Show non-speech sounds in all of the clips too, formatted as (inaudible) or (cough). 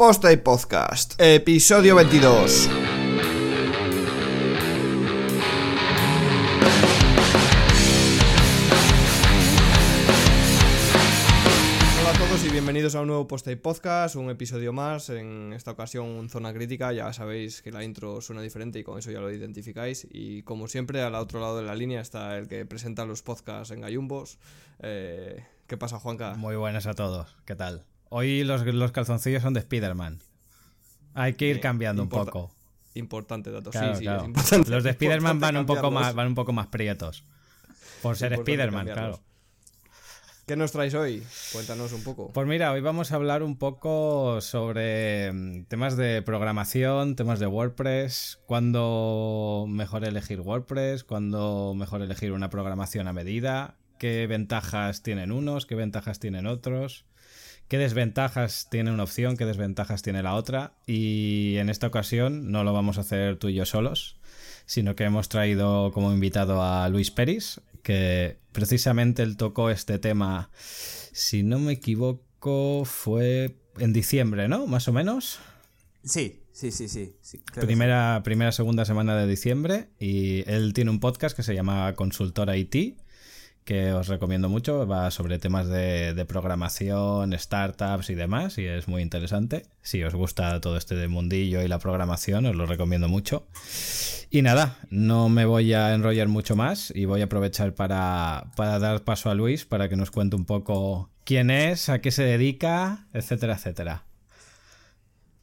Posta y Podcast, episodio 22. Hola a todos y bienvenidos a un nuevo Posta y Podcast, un episodio más, en esta ocasión Zona Crítica, ya sabéis que la intro suena diferente y con eso ya lo identificáis y como siempre al otro lado de la línea está el que presenta los podcasts en Gallumbos. Eh, ¿Qué pasa Juanca? Muy buenas a todos, ¿qué tal? Hoy los, los calzoncillos son de Spider-Man. Hay que ir Eh, cambiando importa- un poco. Importante dato, Claro, sí, sí, es importante. Los de Spider-Man van un poco más, van un poco más prietos. Por ser Spider-Man, claro. ¿Qué nos traes hoy? Cuéntanos un poco. Pues mira, hoy vamos a hablar un poco sobre mm, temas de programación, temas de WordPress, cuándo mejor elegir WordPress, cuándo mejor elegir una programación a medida, qué ventajas tienen unos, qué ventajas tienen otros, qué desventajas tiene una opción, qué desventajas tiene la otra. Y en esta ocasión no lo vamos a hacer tú y yo solos, sino que hemos traído como invitado a Luis Peris, que precisamente él tocó este tema, si no me equivoco, fue en diciembre, ¿no? Más o menos. Sí, sí, sí, sí. sí, Primera, primera, segunda semana de diciembre. Y él tiene un podcast que se llama Consultora IT, que os recomiendo mucho. Va sobre temas de, de programación, startups y demás. Y es muy interesante. Si os gusta todo este mundillo y la programación, os lo recomiendo mucho. Y nada, no me voy a enrollar mucho más y voy a aprovechar para, para dar paso a Luis para que nos cuente un poco quién es, a qué se dedica, etcétera, etcétera.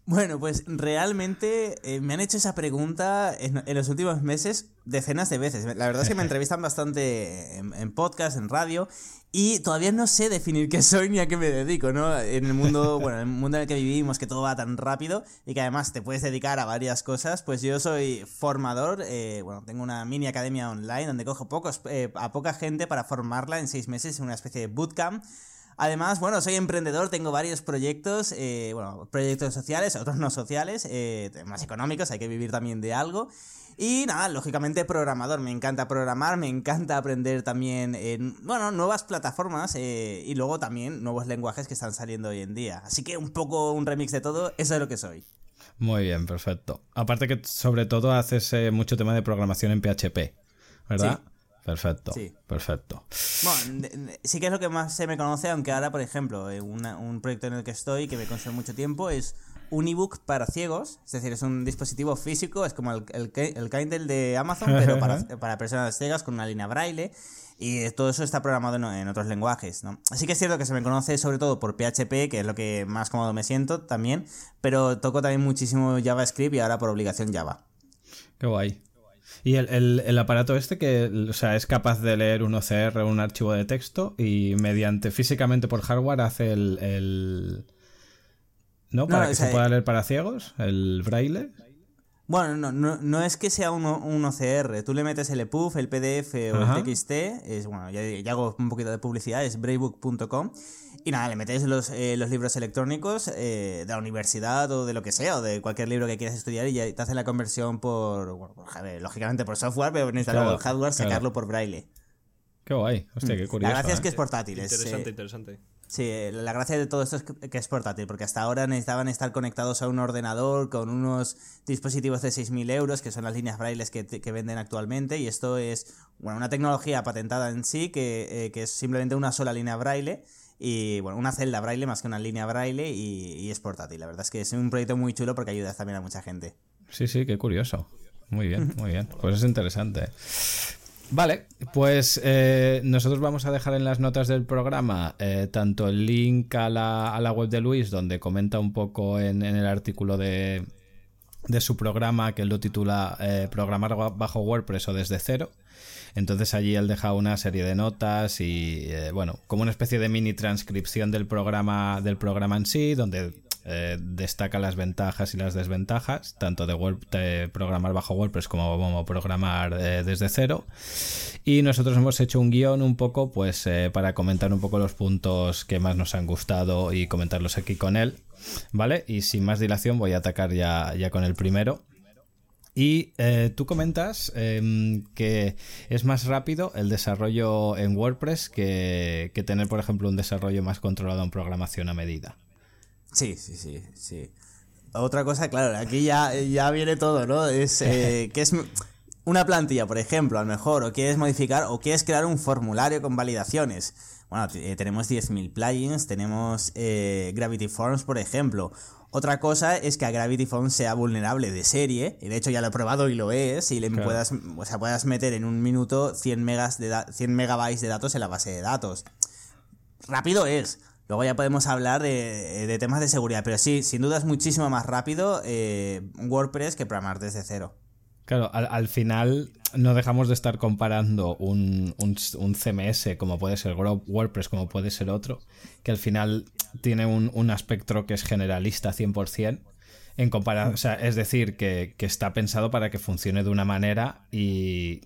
Bueno, pues realmente eh, me han hecho esa pregunta en, en los últimos meses decenas de veces. La verdad es que me (laughs) entrevistan bastante en, en podcast, en radio, y todavía no sé definir qué soy ni a qué me dedico, ¿no? En el mundo, (laughs) bueno, en el mundo en el que vivimos, que todo va tan rápido y que además te puedes dedicar a varias cosas, pues yo soy formador, eh, bueno, tengo una mini academia online donde cojo pocos, eh, a poca gente para formarla en seis meses en una especie de bootcamp. Además, bueno, soy emprendedor, tengo varios proyectos, eh, bueno, proyectos sociales, otros no sociales, eh, más económicos, hay que vivir también de algo. Y nada, lógicamente programador, me encanta programar, me encanta aprender también, en, bueno, nuevas plataformas eh, y luego también nuevos lenguajes que están saliendo hoy en día. Así que un poco un remix de todo, eso es lo que soy. Muy bien, perfecto. Aparte que sobre todo haces eh, mucho tema de programación en PHP, ¿verdad? Sí. Perfecto, Sí. perfecto. Bueno, sí que es lo que más se me conoce, aunque ahora, por ejemplo, eh, una- un proyecto en el que estoy que me consume mucho tiempo es un ebook para ciegos, es decir, es un dispositivo físico, es como el, el, Ki- el Kindle de Amazon, pero para, (laughs) para personas ciegas con una línea braille. Y todo eso está programado en, en otros lenguajes, ¿no? Así que es cierto que se me conoce sobre todo por PHP, que es lo que más cómodo me siento también, pero toco también muchísimo JavaScript y ahora por obligación Java. Qué guay. Y el, el- el aparato este que o sea, es capaz de leer un OCR, un archivo de texto, y mediante físicamente por hardware hace el. el- ¿No? Para que sea, se pueda leer para ciegos, el braille. Bueno, no, no, no es que sea un, un OCR. Tú le metes el EPUB, el PDF o Ajá. el TXT. Es, bueno, ya, ya hago un poquito de publicidad, es braybook.com. Y nada, le metes los, eh, los libros electrónicos eh, de la universidad o de lo que sea, o de cualquier libro que quieras estudiar y ya te hace la conversión por, bueno, por hardware, lógicamente por software, pero luego el hardware, claro. sacarlo por braille. Qué guay. Hostia, qué curioso. la gracia es ¿eh? que es portátil. es, Interesante, eh, interesante. Sí, eh, la gracia de todo esto es que, es portátil, porque hasta ahora necesitaban estar conectados a un ordenador con unos dispositivos de 6.000 euros, que son las líneas brailles que, venden actualmente, y esto es bueno, una tecnología patentada en sí, que, eh, que es simplemente una sola línea braille, y bueno, una celda braille más que una línea braille, y, y es portátil. La verdad es que es un proyecto muy chulo porque ayuda también a mucha gente. Sí, sí, qué curioso. Muy bien, muy bien. Pues es interesante. Vale, pues eh, nosotros vamos a dejar en las notas del programa eh, tanto el link a la, a la web de Luis, donde comenta un poco en, el artículo de, de su programa, que él lo titula eh, Programar bajo WordPress o desde cero. Entonces allí él deja una serie de notas y eh, bueno, como una especie de mini transcripción del programa, del programa en sí, donde eh, destaca las ventajas y las desventajas, tanto de, programar bajo WordPress como, programar eh, desde cero. Y nosotros hemos hecho un guion un poco, pues, para comentar un poco los puntos que más nos han gustado y comentarlos aquí con él, ¿vale? Y sin más dilación voy a atacar ya, ya con el primero. Y eh, tú comentas em, que es más rápido el desarrollo en WordPress que, que tener, por ejemplo, un desarrollo más controlado en programación a medida. Sí, sí, sí, sí. Otra cosa, claro, aquí ya, ya viene todo, ¿no? Es eh, (laughs) que es una plantilla, por ejemplo, a lo mejor, o quieres modificar, o quieres crear un formulario con validaciones. Bueno, eh, tenemos 10.000 plugins, tenemos eh, Gravity Forms, por ejemplo. Otra cosa es que a Gravity Forms sea vulnerable de serie, y de hecho ya lo he probado y lo es, y le puedas, o sea, puedas meter en un minuto 100, megas de 100 megabytes de datos en la base de datos. Rápido es. Luego ya podemos hablar de, temas de seguridad, pero sí, sin duda es muchísimo más rápido eh, WordPress que programar desde cero. Claro, al, final no dejamos de estar comparando un, CMS como puede ser WordPress, como puede ser otro, que al final tiene un, un aspecto que es generalista 100%, en comparación, o sea, es decir, que, que, está pensado para que funcione de una manera y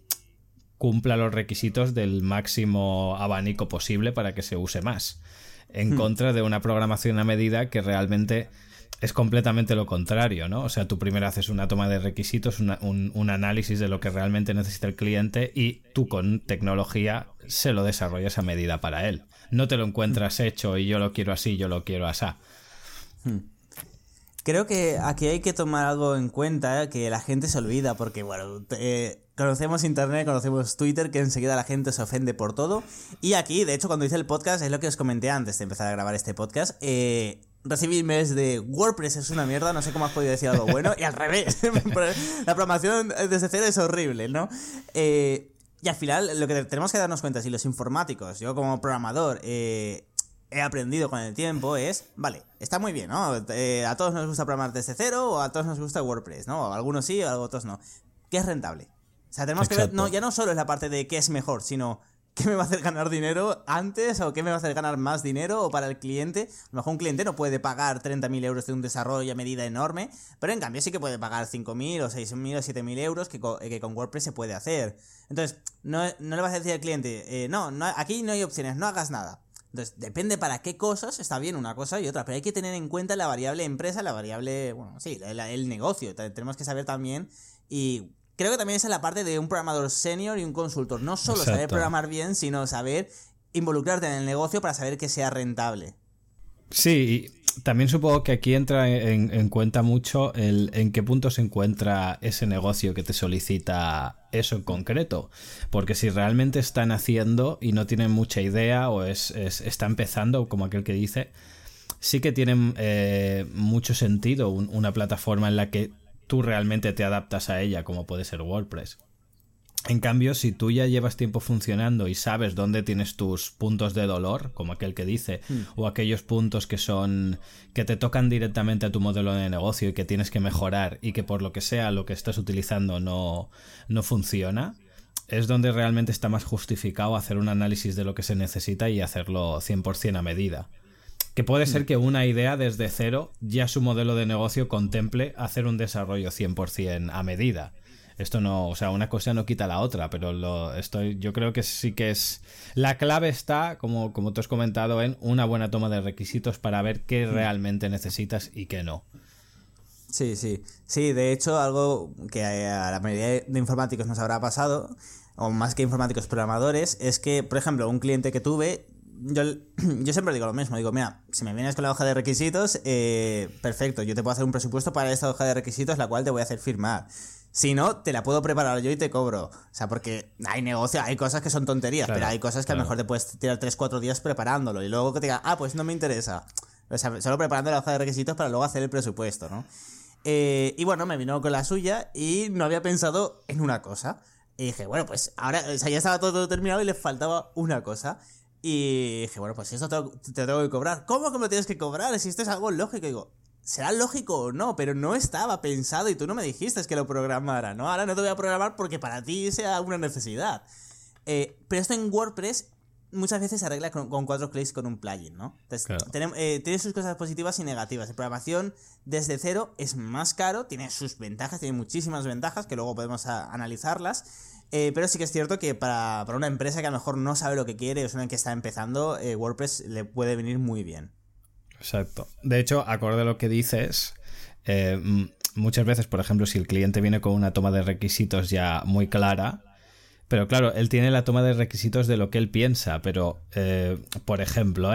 cumpla los requisitos del máximo abanico posible para que se use más, en hmm. contra de una programación a medida que realmente es completamente lo contrario, ¿no? O sea, tú primero haces una toma de requisitos, un, análisis de lo que realmente necesita el cliente y tú con tecnología se lo desarrollas a medida para él. No te lo encuentras hecho y yo lo quiero así, yo lo quiero así. Hmm. Creo que aquí hay que tomar algo en cuenta que la gente se olvida porque, bueno, eh, conocemos Internet, conocemos Twitter, que enseguida la gente se ofende por todo. Y aquí, de hecho, cuando hice el podcast, es lo que os comenté antes de empezar a grabar este podcast, eh, recibí emails de WordPress es una mierda, no sé cómo has podido decir algo bueno, y al revés, (laughs) la programación desde cero es horrible, ¿no? Eh, y al final lo que tenemos que darnos cuenta, si los informáticos, yo como programador, eh, he aprendido con el tiempo es, vale, está muy bien, ¿no? Eh, a todos nos gusta programar desde cero o a todos nos gusta WordPress, ¿no? algunos sí, a otros no. ¿Qué es rentable? O sea, tenemos que ver, no, ya no solo es la parte de qué es mejor, sino ¿Qué me va a hacer ganar dinero antes o qué me va a hacer ganar más dinero o para el cliente? A lo mejor un cliente no puede pagar 30.000 euros de un desarrollo a medida enorme, pero en cambio sí que puede pagar 5.000 o 6.000 o 7.000 euros que con, WordPress se puede hacer. Entonces, no, no, le vas a decir al cliente, eh, no, no, aquí no hay opciones, no hagas nada. Entonces, depende para qué cosas está bien una cosa y otra, pero hay que tener en cuenta la variable empresa, la variable, bueno, sí, el negocio. Tenemos que saber también y creo que también esa es la parte de un programador senior y un consultor. No solo saber programar bien, sino saber involucrarte en el negocio para saber que sea rentable. Sí, también supongo que aquí entra en, cuenta mucho el en qué punto se encuentra ese negocio que te solicita eso en concreto. Porque si realmente están haciendo y no tienen mucha idea o es, está empezando, como aquel que dice, sí que tienen eh, mucho sentido una plataforma en la que tú realmente te adaptas a ella, como puede ser WordPress. En cambio, si tú ya llevas tiempo funcionando y sabes dónde tienes tus puntos de dolor, como aquel que dice, hmm. o aquellos puntos que son que te tocan directamente a tu modelo de negocio y que tienes que mejorar y que por lo que sea lo que estás utilizando no, no funciona, es donde realmente está más justificado hacer un análisis de lo que se necesita y hacerlo 100% a medida. Que puede ser mm. que una idea desde cero ya su modelo de negocio contemple hacer un desarrollo 100% a medida. Esto no, o sea, una cosa no quita la otra, pero lo estoy, yo creo que sí que es. La clave está, como, como tú has comentado, en una buena toma de requisitos para ver qué mm. realmente necesitas y qué no. Sí, sí. Sí, de hecho, algo que a la mayoría de informáticos nos habrá pasado, o más que informáticos programadores, es que, por ejemplo, un cliente que tuve yo, (clears throat) yo siempre digo lo mismo, digo, mira, si me vienes con la hoja de requisitos, eh, perfecto, yo te puedo hacer un presupuesto para esta hoja de requisitos, la cual te voy a hacer firmar. Si no, te la puedo preparar yo y te cobro. O sea, porque hay negocio, hay cosas que son tonterías, pero hay cosas que a lo mejor te puedes tirar 3-4 días preparándolo y luego que te diga, ah, pues no me interesa. O sea, solo preparando la hoja de requisitos para luego hacer el presupuesto, ¿no? Eh, y bueno, me vino con la suya y no había pensado en una cosa. Y dije, bueno, pues ahora, o sea, ya estaba todo terminado y le faltaba una cosa. Y dije, bueno, pues esto te, te, tengo que cobrar. ¿Cómo que me tienes que cobrar? Si esto es algo lógico. Y digo, será lógico o no, pero no estaba pensado y tú no me dijiste que lo programara, ¿no? Ahora no te voy a programar porque para ti sea una necesidad. Eh, pero esto en WordPress muchas veces se arregla con, cuatro clics con un plugin, ¿no? Entonces, eh, tiene sus cosas positivas y negativas. La programación desde cero es más caro, tiene sus ventajas, tiene muchísimas ventajas que luego podemos analizarlas. Eh, pero sí que es cierto que para, una empresa que a lo mejor no sabe lo que quiere o es una que está empezando, eh, WordPress le puede venir muy bien. Exacto. De hecho, acorde a lo que dices, eh, muchas veces, por ejemplo, si el cliente viene con una toma de requisitos ya muy clara, pero claro, él tiene la toma de requisitos de lo que él piensa, pero, por ejemplo,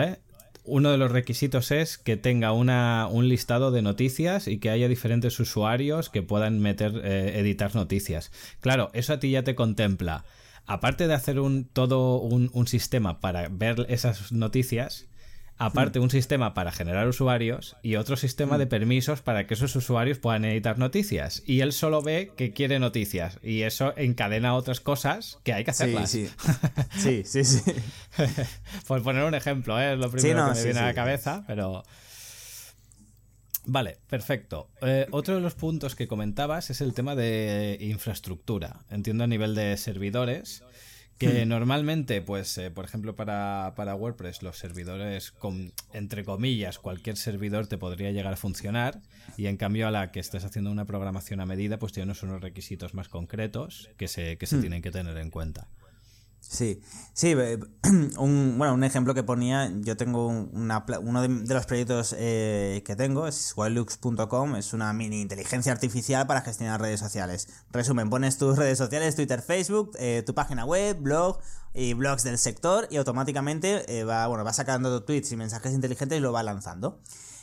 uno de los requisitos es que tenga una, un listado de noticias y que haya diferentes usuarios que puedan meter, eh, editar noticias. Claro, eso a ti ya te contempla. Aparte de hacer un, todo un, un sistema para ver esas noticias, aparte un sistema para generar usuarios y otro sistema de permisos para que esos usuarios puedan editar noticias. Y él solo ve que quiere noticias y eso encadena otras cosas que hay que hacerlas. Sí, sí. (laughs) sí, sí, sí. Por poner un ejemplo, ¿eh? es lo primero que me viene a la cabeza, pero... Vale, perfecto. Eh, otro de los puntos que comentabas es el tema de infraestructura. Entiendo a nivel de servidores que Hmm. normalmente, pues, eh, por ejemplo, para, para WordPress, los servidores, con, entre comillas, cualquier servidor te podría llegar a funcionar. Y en cambio, a la que estés haciendo una programación a medida, pues tienes unos requisitos más concretos que se, que se Hmm. tienen que tener en cuenta. Sí, sí, eh, (clears throat) un, bueno, un ejemplo que ponía, yo tengo un- una, uno de, de los proyectos eh, que tengo, es wildlux.com, es una mini inteligencia artificial para gestionar redes sociales. Resumen, pones tus redes sociales, Twitter, Facebook, eh, tu página web, blog y blogs del sector y automáticamente eh, va, bueno, va sacando tweets y mensajes inteligentes y lo va lanzando.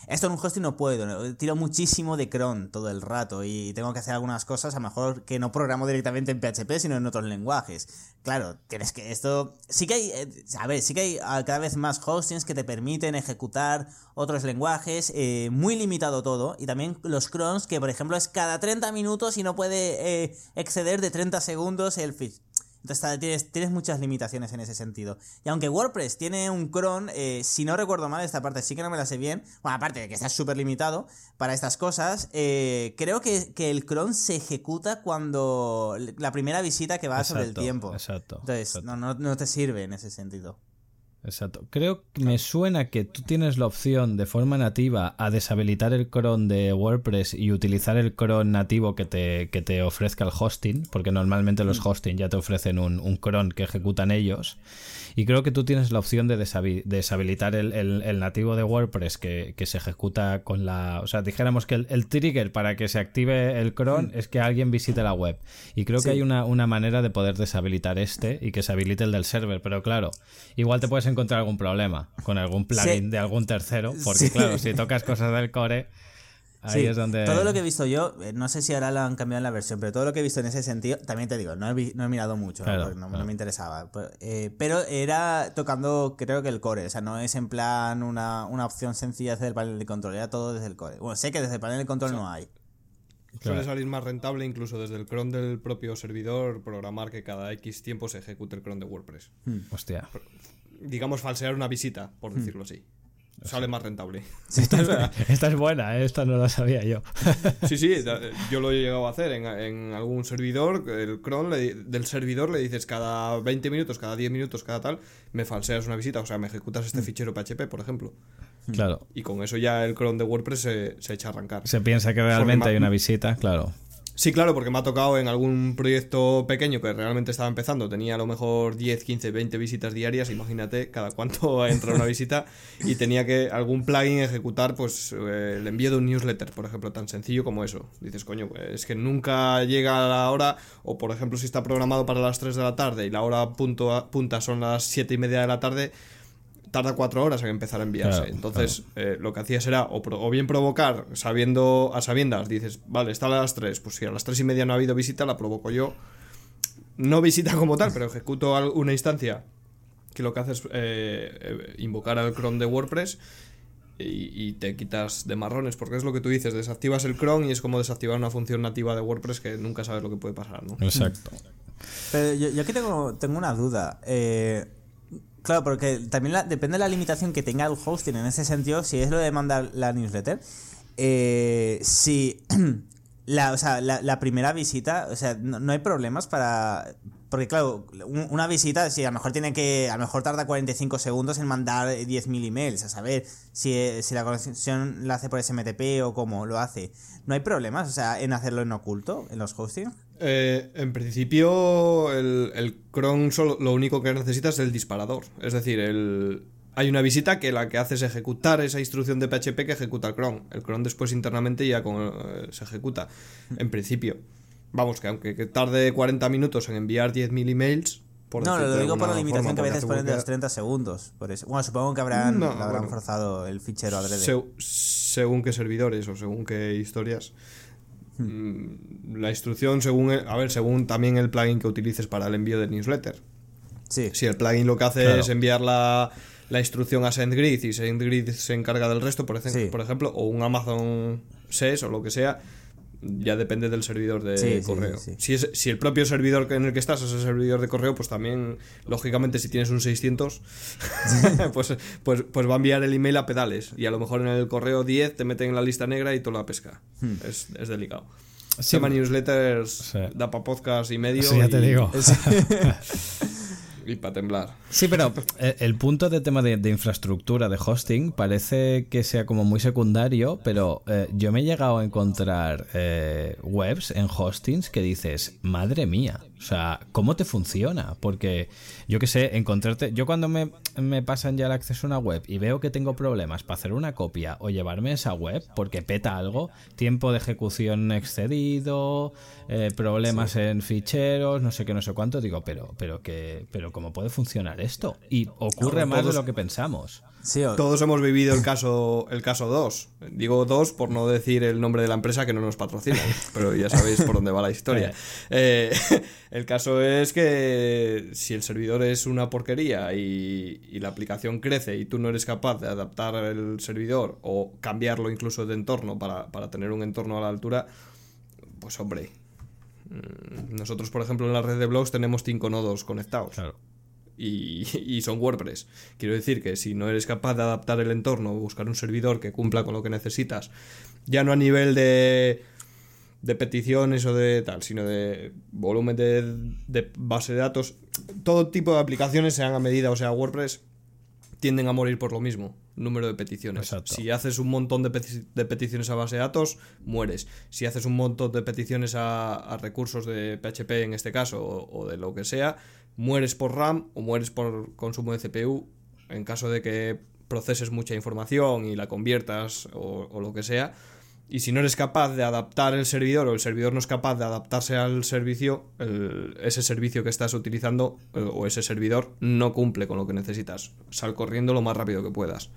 Esto en un hosting no puedo, tiro muchísimo de cron todo el rato y tengo que hacer algunas cosas a lo mejor que no programo directamente en PHP sino en otros lenguajes. Claro, tienes que esto sí que hay, eh, a ver, sí que hay ah, cada vez más hostings que te permiten ejecutar otros lenguajes, eh, muy limitado todo y también los crons que por ejemplo es cada 30 minutos y no puede eh, exceder de 30 segundos el. Entonces tienes, tienes muchas limitaciones en ese sentido. Y aunque WordPress tiene un cron, eh, si no recuerdo mal, esta parte sí que no me la sé bien. Bueno, aparte de que está súper limitado para estas cosas, eh, creo que, que el cron se ejecuta cuando la primera visita que va sobre el tiempo. exacto, Entonces, exacto. No, no, no te sirve en ese sentido. Exacto. Creo que me suena que tú tienes la opción de forma nativa a deshabilitar el cron de WordPress y utilizar el cron nativo que te, que te ofrezca el hosting, porque normalmente los hosting ya te ofrecen un, un cron que ejecutan ellos. Y creo que tú tienes la opción de deshabi- deshabilitar el, el- el nativo de WordPress que, que se ejecuta con la... O sea, dijéramos que el, el trigger para que se active el cron es que alguien visite la web. Y creo Sí. que hay una, una manera de poder deshabilitar este y que se habilite el del server. Pero claro, igual te puedes encontrar algún problema con algún plugin Sí. de algún tercero. Porque Sí. claro, si tocas cosas del core, ahí Sí, es donde... Todo lo que he visto yo, eh, no sé si ahora lo han cambiado en la versión, pero todo lo que he visto en ese sentido, también te digo, no he, vi- no he mirado mucho, ¿no? Claro, porque no, claro. no me interesaba. Eh, pero era tocando, creo que el core, o sea, no es en plan una, una opción sencilla desde el panel de control, era todo desde el core. Bueno, sé que desde el panel de control no hay. Suele salir más rentable incluso desde el cron del propio servidor programar que cada X tiempo se ejecute el cron de WordPress. Hostia. Digamos falsear una visita, por decirlo así. Sale más rentable. Esta, es- (laughs) esta es buena, ¿eh? esta no la sabía yo. (laughs) Sí, sí, (laughs) yo lo he llegado a hacer en, en algún servidor, el cron le del servidor le dices cada 20 minutos, cada 10 minutos, cada tal, me falseas una visita, o sea, me ejecutas este fichero PHP, por ejemplo. Claro. Y con eso ya el cron de WordPress se, se echa a arrancar. Se piensa que realmente Porque hay una visita, claro. Sí, claro, porque me ha tocado en algún proyecto pequeño que realmente estaba empezando, tenía a lo mejor 10, 15, 20 visitas diarias, imagínate cada cuánto (laughs) entra una visita y tenía que algún plugin ejecutar pues eh, el envío de un newsletter, por ejemplo, tan sencillo como eso. Dices, coño, pues, es que nunca llega la hora, o por ejemplo si está programado para las 3 de la tarde y la hora punto punta son las 7 y media de la tarde, tarda cuatro horas en empezar a enviarse. Claro, Entonces, eh, lo que hacías era o, pro- o bien provocar, sabiendo a sabiendas, dices, vale, está a las 3, pues si a las 3 y media no ha habido visita, la provoco yo. No visita (laughs) como tal, pero ejecuto una instancia que lo que hace es eh, eh, invocar al cron de WordPress y, y te quitas de marrones, porque es lo que tú dices, desactivas el cron y es como desactivar una función nativa de WordPress que nunca sabes lo que puede pasar, ¿no? Exacto. Pero yo, yo aquí tengo, tengo una duda. Eh, claro, porque también la- depende de la limitación que tenga el hosting en ese sentido, si es lo de mandar la newsletter. eh, si (clears throat) la, o sea, la, primera visita, o sea, no, hay problemas para... Porque claro, un- una visita, si a lo mejor tiene que, a lo mejor tarda 45 segundos en mandar 10.000 emails, a saber si, si la conexión la hace por SMTP o cómo lo hace. No hay problemas, o sea, en hacerlo en oculto, en los hostings. Eh, en principio, el, el cron solo, lo único que necesita es el disparador. Es decir, el, hay una visita que la que hace es ejecutar esa instrucción de PHP que ejecuta el cron. El cron después internamente ya con, eh, se ejecuta. En principio. Vamos, que aunque que tarde 40 minutos en enviar 10.000 emails, Por No, lo digo por la limitación forma, que a veces ponen de los búsqueda- 30 segundos. Por eso. Bueno, supongo que habrán, No, habrán bueno. forzado el fichero adrede. Se- según qué servidores o según qué historias. Mm, La instrucción según el- a ver, según también el plugin que utilices para el envío del newsletter. Sí. Si el plugin lo que hace Claro. es enviar la, la instrucción a SendGrid y SendGrid se encarga del resto, por, ejem- Sí. por ejemplo, o un Amazon SES o lo que sea, ya depende del servidor de Sí, correo. sí, sí. Si, es, si el propio servidor en el que estás es el servidor de correo, pues también, lógicamente, si tienes un 600, (laughs) pues, pues, pues va a enviar el email a pedales. Y a lo mejor en el correo 10 te meten en la lista negra y toda la pesca. Hmm. Es, es delicado. Sí. Tema newsletters, Sí. da para podcast y medio. Eso ya te digo. (laughs) (laughs) Y para temblar. Sí, pero eh, el punto de tema de, infraestructura, de hosting, parece que sea como muy secundario, pero eh, yo me he llegado a encontrar eh, webs en hostings que dices, madre mía, o sea, ¿cómo te funciona? Porque yo qué sé, encontrarte, yo cuando me, me pasan ya el acceso a una web y veo que tengo problemas para hacer una copia o llevarme esa web porque peta algo, tiempo de ejecución excedido, eh, problemas en ficheros, no sé qué, no sé cuánto, digo, pero, pero que, pero cómo puede funcionar esto? Y ocurre No, más de lo que pensamos. Sí, o- Todos hemos vivido el caso el caso 2. Digo 2 por no decir el nombre de la empresa que no nos patrocina, pero ya sabéis por dónde va la historia. (laughs) Eh, el caso es que si el servidor es una porquería y, y la aplicación crece y tú no eres capaz de adaptar el servidor o cambiarlo incluso de entorno para, para tener un entorno a la altura, pues hombre. mm, Nosotros, por ejemplo, en la red de blogs tenemos cinco nodos conectados Claro. y, y son WordPress. Quiero decir que si no eres capaz de adaptar el entorno o buscar un servidor que cumpla con lo que necesitas, ya no a nivel de, de peticiones o de tal, sino de volumen de, de base de datos, todo tipo de aplicaciones sean a medida, o sea, WordPress tienden a morir por lo mismo, número de peticiones. Exacto. Si haces un montón de, peti- de peticiones a base de datos, mueres. Si haces un montón de peticiones a, a recursos de PHP en este caso o, o de lo que sea, mueres por RAM o mueres por consumo de CPU en caso de que proceses mucha información y la conviertas o, o lo que sea. Y si no eres capaz de adaptar el servidor o el servidor no es capaz de adaptarse al servicio, ese servicio que estás utilizando eh, o ese servidor no cumple con lo que necesitas. Sal corriendo lo más rápido que puedas.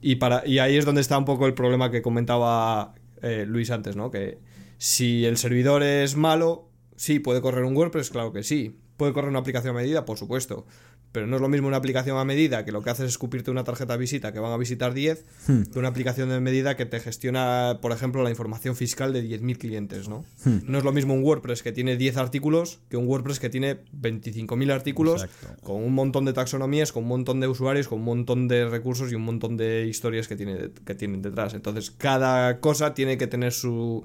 Y, para, y ahí es donde está un poco el problema que comentaba eh, Luis antes, ¿no? Que si el servidor es malo, sí, puede correr un WordPress, claro que sí. Puede correr una aplicación a medida, por supuesto. Pero no es lo mismo una aplicación a medida que lo que hace es escupirte una tarjeta de visita que van a visitar 10 que una aplicación de medida que te gestiona, por ejemplo, la información fiscal de 10.000 clientes, ¿no? No es lo mismo un WordPress que tiene 10 artículos que un WordPress que tiene 25.000 artículos Exacto. con un montón de taxonomías, con un montón de usuarios, con un montón de recursos y un montón de historias que, tiene, que tienen detrás. Entonces, cada cosa tiene que tener su...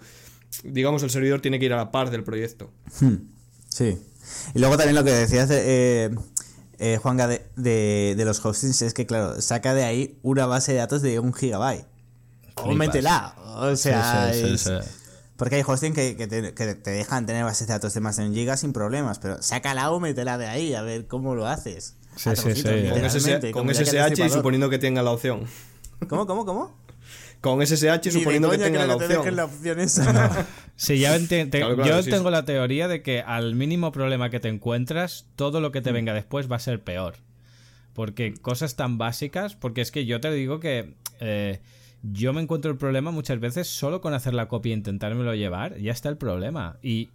Digamos, el servidor tiene que ir a la par del proyecto. Sí. Y luego también lo que decías, de, eh, eh, Juanga, de, de, de los hostings es que, claro, saca de ahí una base de datos de un gigabyte. O métela. O sea, Sí, sí, sí, es- sí. porque hay hosting que, que te, que te dejan tener bases de datos de más de un giga sin problemas, pero sácala o métela de ahí, a ver cómo lo haces. Sí, sí, sí. Con SSH, con SSH y suponiendo que tenga la opción. ¿Cómo, cómo, cómo? Con SSH suponiendo que tenga la no te dejen la opción. opción esa. (laughs) Sí, ya enti- te- Claro, claro, yo sí, tengo sí. la teoría de que al mínimo problema que te encuentras, todo lo que te venga después va a ser peor. Porque cosas tan básicas, porque es que yo te digo que eh, yo me encuentro el problema muchas veces solo con hacer la copia e intentármelo llevar, ya está el problema. Y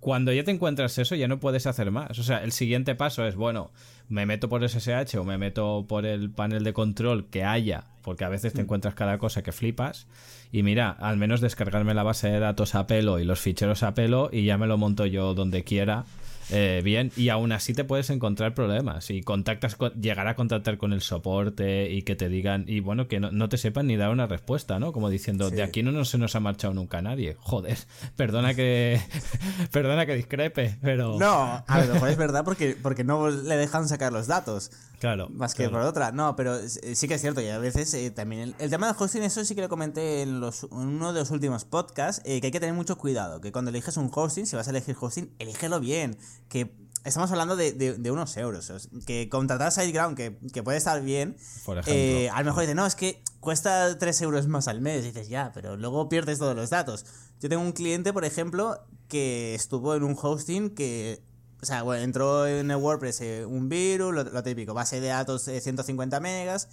cuando ya te encuentras eso, ya no puedes hacer más. O sea, el siguiente paso es, bueno, me meto por SSH o me meto por el panel de control que haya, porque a veces te encuentras cada cosa que flipas. Y mira, al menos descargarme la base de datos a pelo y los ficheros a pelo y ya me lo monto yo donde quiera. Eh, bien, y aún así te puedes encontrar problemas y contactas con, llegar a contactar con el soporte y que te digan, y bueno, que no, no te sepan ni dar una respuesta, ¿no? Como diciendo, Sí. de aquí no, no se nos ha marchado nunca nadie. Joder, (laughs) perdona que (laughs) perdona que discrepe, pero No, a lo mejor es verdad porque, porque no le dejan sacar los datos. claro. Más que claro. por otra. No, pero eh, sí que es cierto. Y a veces eh, también el, el tema del hosting, eso sí que lo comenté en, los, en uno de los últimos podcasts, eh, que hay que tener mucho cuidado. Que cuando eliges un hosting, si vas a elegir hosting, elígelo bien. Que estamos hablando de, de- de unos euros. Que contratar SiteGround, que, que puede estar bien. Por ejemplo. eh, a lo mejor dices, no, es que cuesta 3 euros más al mes. Y dices, ya, pero luego pierdes todos los datos. Yo tengo un cliente, por ejemplo, que estuvo en un hosting que o sea, bueno, entró en el WordPress eh, un virus, lo, típico, base de datos de 150 megas.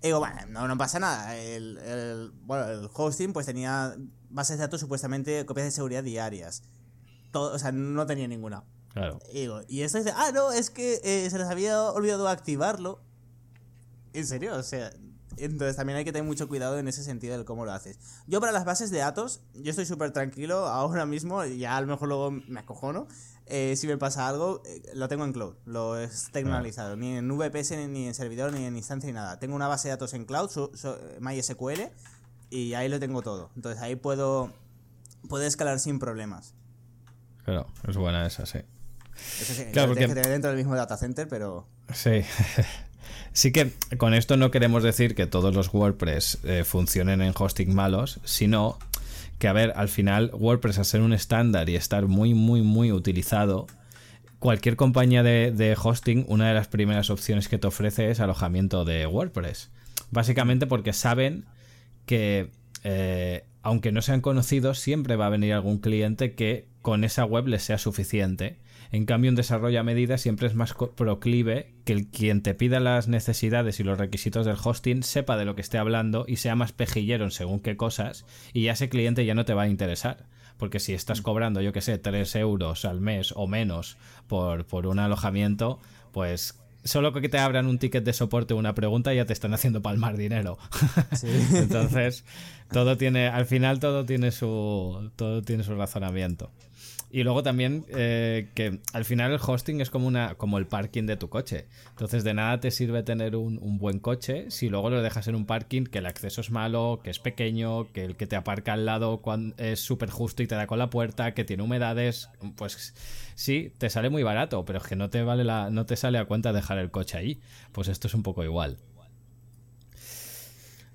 Y digo, bueno, no, no pasa nada. El, bueno, el hosting pues tenía bases de datos supuestamente copias de seguridad diarias. Todo, o sea, no tenía ninguna. Claro. Y, digo, y esto dice, ah, no, es que eh, se les había olvidado activarlo. ¿En serio? O sea, entonces también hay que tener mucho cuidado en ese sentido del cómo lo haces. Yo para las bases de datos, yo estoy súper tranquilo ahora mismo, ya a lo mejor luego me acojono. Eh, si me pasa algo, eh, lo tengo en cloud, lo he tecnologizado, ni en VPS, ni en servidor, ni en instancia, ni nada. Tengo una base de datos en cloud, MySQL, y ahí lo tengo todo. Entonces ahí puedo, puedo escalar sin problemas. Claro, es buena esa, sí. Eso sí, claro, porque... que tener dentro del mismo data center, pero... Sí. (laughs) Sí que con esto no queremos decir que todos los WordPress eh, funcionen en hosting malos, sino que, a ver, al final WordPress, a ser un estándar y estar muy, muy, muy utilizado, cualquier compañía de, hosting, una de las primeras opciones que te ofrece es alojamiento de WordPress. Básicamente porque saben que, eh, aunque no sean conocidos, siempre va a venir algún cliente que con esa web les sea suficiente en cambio, un desarrollo a medida siempre es más proclive que el quien te pida las necesidades y los requisitos del hosting sepa de lo que esté hablando y sea más pejillero en según qué cosas y ya ese cliente ya no te va a interesar. Porque si estás cobrando, yo que sé, 3 euros al mes o menos por, por un alojamiento, pues solo que te abran un ticket de soporte o una pregunta ya te están haciendo palmar dinero. (laughs) Entonces, todo tiene, al final todo tiene su, todo tiene su razonamiento. Y luego también eh, que al final el hosting es como una como el parking de tu coche. Entonces de nada te sirve tener un, buen coche si luego lo dejas en un parking que el acceso es malo, que es pequeño, que el que te aparca al lado es súper justo y te da con la puerta, que tiene humedades. Pues sí, te sale muy barato, pero es que no te vale la, no te sale a cuenta dejar el coche ahí. Pues esto es un poco igual.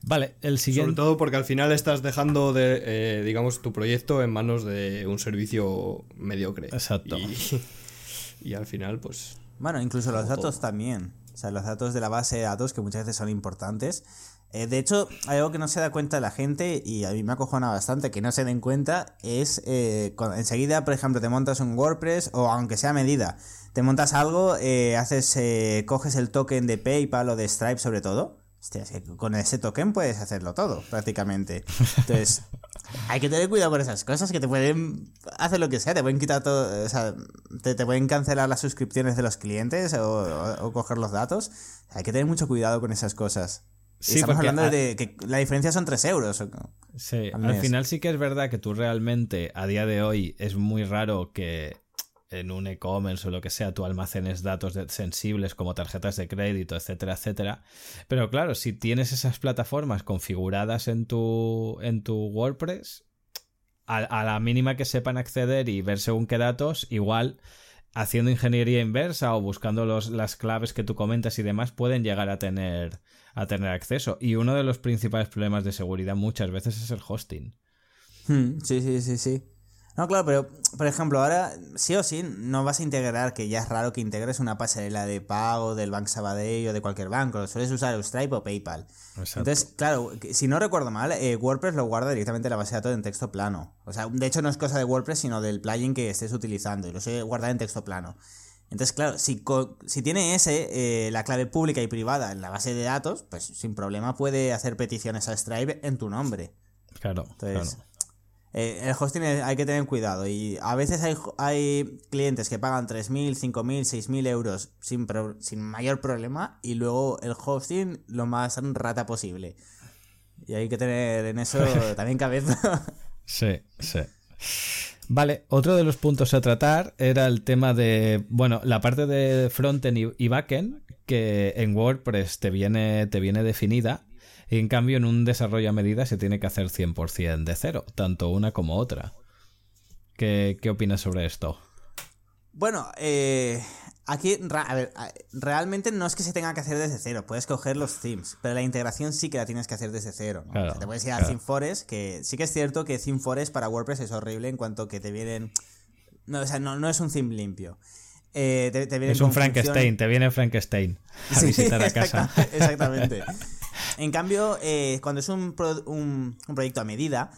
Vale, el siguiente. Sobre todo porque al final estás dejando de, eh, digamos, tu proyecto en manos de un servicio mediocre. Exacto. Y, (laughs) al final, pues. Bueno, incluso los datos también. O sea, los datos de la base de datos que muchas veces son importantes. Eh, de hecho, hay algo que no se da cuenta la gente y a mí me acojona bastante que no se den cuenta. Es eh, cuando enseguida, por ejemplo, te montas un WordPress o aunque sea medida, te montas algo, haces, coges el token de PayPal o de Stripe sobre todo Hostia, que con ese token puedes hacerlo todo, prácticamente. Entonces, (laughs) hay que tener cuidado con esas cosas que te pueden hacer lo que sea, te pueden quitar todo, o sea, te, pueden cancelar las suscripciones de los clientes o, coger los datos. Hay que tener mucho cuidado con esas cosas. Sí, Estamos hablando de que la diferencia son 3 euros. Sí, al final sí que es verdad que tú realmente a día de hoy es muy raro que en un e-commerce o lo que sea, tú almacenes datos sensibles como tarjetas de crédito, etcétera, etcétera. Pero claro, si tienes esas plataformas configuradas en tu, en tu WordPress, a, la mínima que sepan acceder y ver según qué datos, igual haciendo ingeniería inversa o buscando los, las claves que tú comentas y demás, pueden llegar a tener, a tener acceso. Y uno de los principales problemas de seguridad muchas veces es el hosting. Hmm, sí, sí, sí, sí. No, claro, pero por ejemplo, ahora sí o sí no vas a integrar, que ya es raro que integres una pasarela de pago del Bank Sabadell o de cualquier banco, sueles usar Stripe o PayPal. Entonces, claro, si no recuerdo mal, eh, WordPress lo guarda directamente en la base de datos en texto plano. O sea, de hecho no es cosa de WordPress, sino del plugin que estés utilizando y lo suele guardar en texto plano. Entonces, claro, si, si tiene ese, eh, la clave pública y privada en la base de datos, pues sin problema puede hacer peticiones a Stripe en tu nombre. Claro, Entonces, eh, el hosting hay que tener cuidado y a veces hay, hay clientes que pagan 3.000, 5.000, 6.000 euros sin, sin mayor problema y luego el hosting lo más rata posible. Y hay que tener en eso (laughs) también cabeza. (laughs) Sí, sí. Vale, otro de los puntos a tratar era el tema de, bueno, la parte de frontend y backend que en WordPress te viene, te viene definida en cambio, en un desarrollo a medida se tiene que hacer 100% de cero, tanto una como otra. ¿Qué, opinas sobre esto? Bueno, eh, aquí a ver, realmente no es que se tenga que hacer desde cero, puedes coger los themes, pero la integración sí que la tienes que hacer desde cero. te puedes ir a ThemeForest, que sí que es cierto que ThemeForest para WordPress es horrible en cuanto que te vienen... No, o sea, no, es un theme limpio. Eh, es un Frankenstein, te viene Frankenstein a visitar a (laughs) casa. Exactamente. (laughs) En cambio, eh, cuando es un, un, proyecto a medida,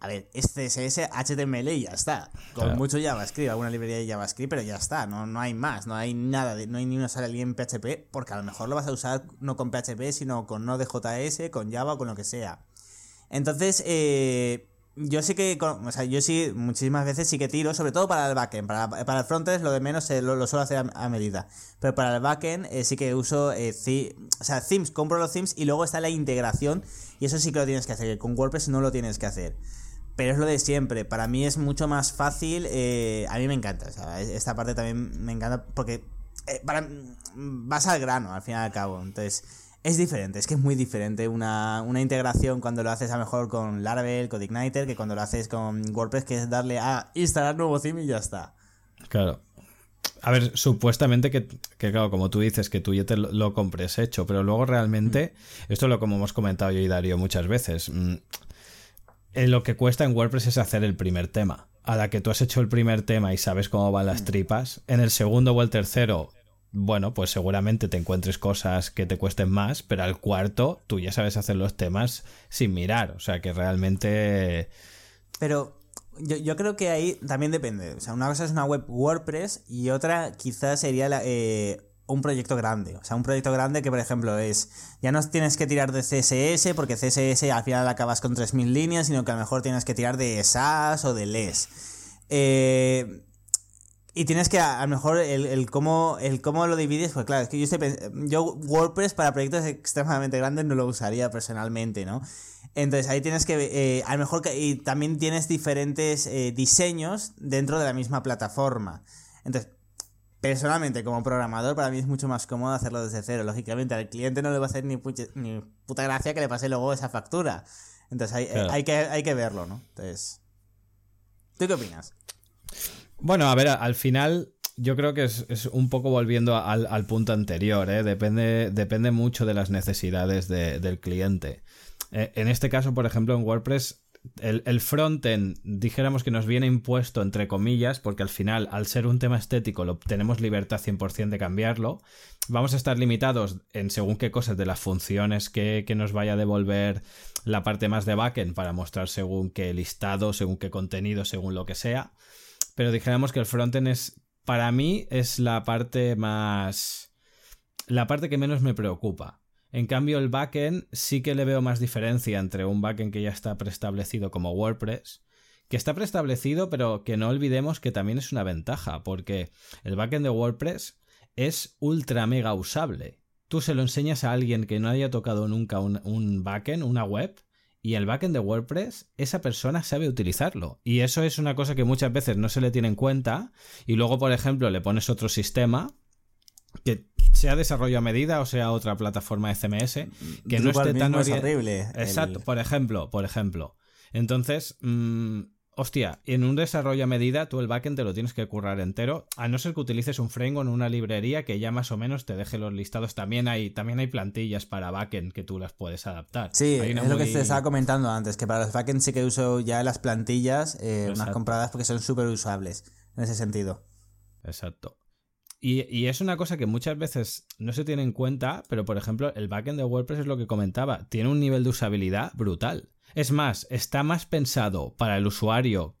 a ver, es CSS, HTML y ya está. Con mucho JavaScript, alguna librería de JavaScript, pero ya está, no, no hay más, no hay nada, de, no hay ni una sala en PHP, porque a lo mejor lo vas a usar no con PHP, sino con Node.js, con Java o con lo que sea. Entonces, eh, yo sí que, o sea, yo sí, muchísimas veces sí que tiro, sobre todo para el backend. Para, para el frontend lo de menos lo, suelo hacer a, medida. Pero para el backend eh, sí que uso, eh, o sea, themes, compro los themes y luego está la integración. Y eso sí que lo tienes que hacer. Con WordPress no lo tienes que hacer. Pero es lo de siempre. Para mí es mucho más fácil. Eh, a mí me encanta. O sea, esta parte también me encanta porque para, vas al grano, al fin y al cabo. Entonces es diferente, es que es muy diferente una, integración cuando lo haces a lo mejor con Laravel, con Igniter, que cuando lo haces con WordPress, que es darle a instalar nuevo theme y ya está. Claro. A ver, supuestamente que, claro, como tú dices, que tú ya te lo, compres hecho, pero luego realmente, mm. esto es lo como hemos comentado yo y Darío muchas veces, mm, en lo que cuesta en WordPress es hacer el primer tema. A la que tú has hecho el primer tema y sabes cómo van las mm. tripas, en el segundo o el tercero bueno, pues seguramente te encuentres cosas que te cuesten más, pero al cuarto tú ya sabes hacer los temas sin mirar, o sea que realmente... Pero yo, creo que ahí también depende, o sea, una cosa es una web WordPress y otra quizás sería eh, un proyecto grande, o sea, un proyecto grande que por ejemplo es, ya no tienes que tirar de CSS porque CSS al final acabas con 3.000 líneas, sino que a lo mejor tienes que tirar de SAS o de LES. Eh, y tienes que, a, lo mejor, el, el, cómo, el cómo lo divides, pues claro, es que yo, estoy, yo WordPress para proyectos extremadamente grandes no lo usaría personalmente, ¿no? Entonces ahí tienes que, eh, a lo mejor, y también tienes diferentes eh, diseños dentro de la misma plataforma. Entonces, personalmente, como programador, para mí es mucho más cómodo hacerlo desde cero. Lógicamente, al cliente no le va a hacer ni, ni puta gracia que le pase luego esa factura. Entonces hay, hay, que, hay que verlo, ¿no? Entonces, ¿tú qué opinas? Bueno, a ver, al final yo creo que es, un poco volviendo al, punto anterior, ¿eh? depende, depende mucho de las necesidades del cliente. Eh, en este caso, por ejemplo, en WordPress, el, el frontend, dijéramos que nos viene impuesto entre comillas, porque al final, al ser un tema estético, lo, tenemos libertad 100% de cambiarlo. Vamos a estar limitados en según qué cosas de las funciones que, que nos vaya a devolver la parte más de backend para mostrar según qué listado, según qué contenido, según lo que sea pero dijéramos que el frontend es, para mí, es la parte más... la parte que menos me preocupa. En cambio, el backend sí que le veo más diferencia entre un backend que ya está preestablecido como WordPress, que está preestablecido, pero que no olvidemos que también es una ventaja, porque el backend de WordPress es ultra mega usable. Tú se lo enseñas a alguien que no haya tocado nunca un, un backend, una web, y el backend de WordPress, esa persona sabe utilizarlo. Y eso es una cosa que muchas veces no se le tiene en cuenta. Y luego, por ejemplo, le pones otro sistema que sea desarrollo a medida o sea otra plataforma de CMS que no esté tan horrible. Exacto, por ejemplo, por ejemplo. Entonces, mm, Hostia, en un desarrollo a medida tú el backend te lo tienes que currar entero, a no ser que utilices un framework o una librería que ya más o menos te deje los listados. También hay, también hay plantillas para backend que tú las puedes adaptar. Sí, es lo que te estaba comentando antes, que para los backend sí que uso ya las plantillas, eh, unas compradas porque son súper usables en ese sentido. Exacto. Y, y, es una cosa que muchas veces no se tiene en cuenta, pero por ejemplo, el backend de WordPress es lo que comentaba, tiene un nivel de usabilidad brutal. Es más, está más pensado para el usuario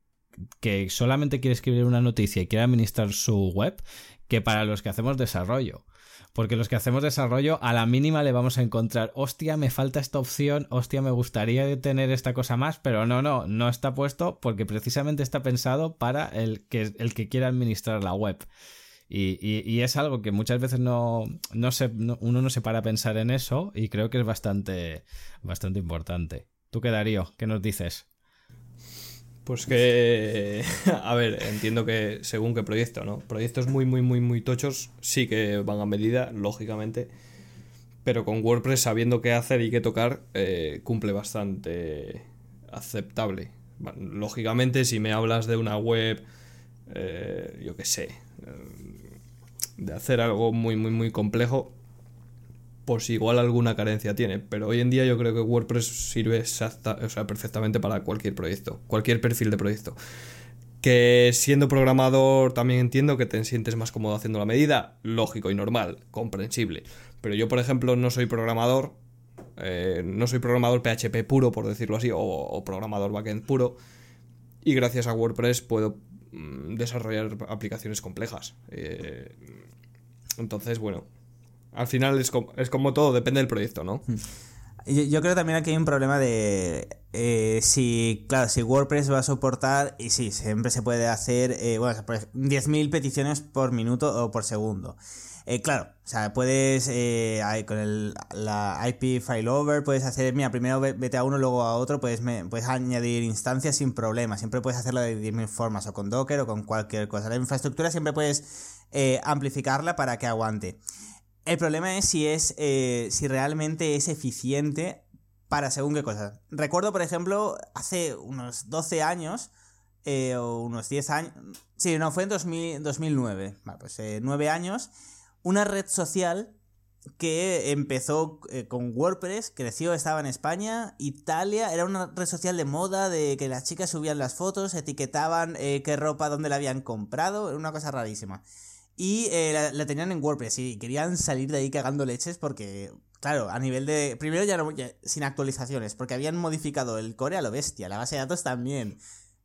que solamente quiere escribir una noticia y quiere administrar su web que para los que hacemos desarrollo. Porque los que hacemos desarrollo, a la mínima le vamos a encontrar, hostia, me falta esta opción, hostia, me gustaría tener esta cosa más, pero no, no, no está puesto porque precisamente está pensado para el que, el que quiera administrar la web. Y, es algo que muchas veces no, no se, uno no se para a pensar en eso y creo que es bastante, bastante importante. ¿Tú qué, Darío? ¿Qué nos dices? Pues que, (laughs) a ver, entiendo que según qué proyecto, ¿no? Proyectos muy, muy, muy, muy tochos sí que van a medida, lógicamente, pero con WordPress sabiendo qué hacer y qué tocar, eh, cumple bastante aceptable. lógicamente, si me hablas de una web, eh, yo qué sé, eh, de hacer algo muy, muy, muy complejo, pues igual alguna carencia tiene. Pero hoy en día yo creo que WordPress sirve exacta, o sea, perfectamente para cualquier proyecto, cualquier perfil de proyecto. Que siendo programador también entiendo que te sientes más cómodo haciendo la medida, lógico y normal, comprensible. Pero yo, por ejemplo, no soy programador eh, no soy programador PHP puro, por decirlo así, o, programador backend puro, y gracias a WordPress puedo mm, desarrollar aplicaciones complejas. Eh, entonces, bueno, al final es como, es como todo, depende del proyecto, ¿no? Hmm. Yo, creo también que hay un problema de eh, si, claro, si WordPress va a soportar, y sí, siempre se puede hacer, eh, bueno, 10.000 peticiones por minuto o por segundo. Eh, claro, o sea, puedes, eh, con el, la IP failover, puedes hacer, mira, primero vete a uno, luego a otro, puedes, puedes añadir instancias sin problema, siempre puedes hacerlo de 10.000 formas, o con Docker o con cualquier cosa. La infraestructura siempre puedes amplificarla para que aguante. El problema es si es eh, si realmente es eficiente para según qué cosas. Recuerdo, por ejemplo, hace unos 12 años, eh, o unos 10 años, sí, no, fue en 2009, vale, pues 9 eh, años, una red social que empezó con WordPress, creció, estaba en España, Italia, era una red social de moda, de que las chicas subían las fotos, etiquetaban qué ropa, dónde la habían comprado, era una cosa rarísima. Y eh, la, tenían en WordPress y querían salir de ahí cagando leches porque, claro, a nivel de... Primero ya, no, sin actualizaciones, porque habían modificado el core a lo bestia, la base de datos también.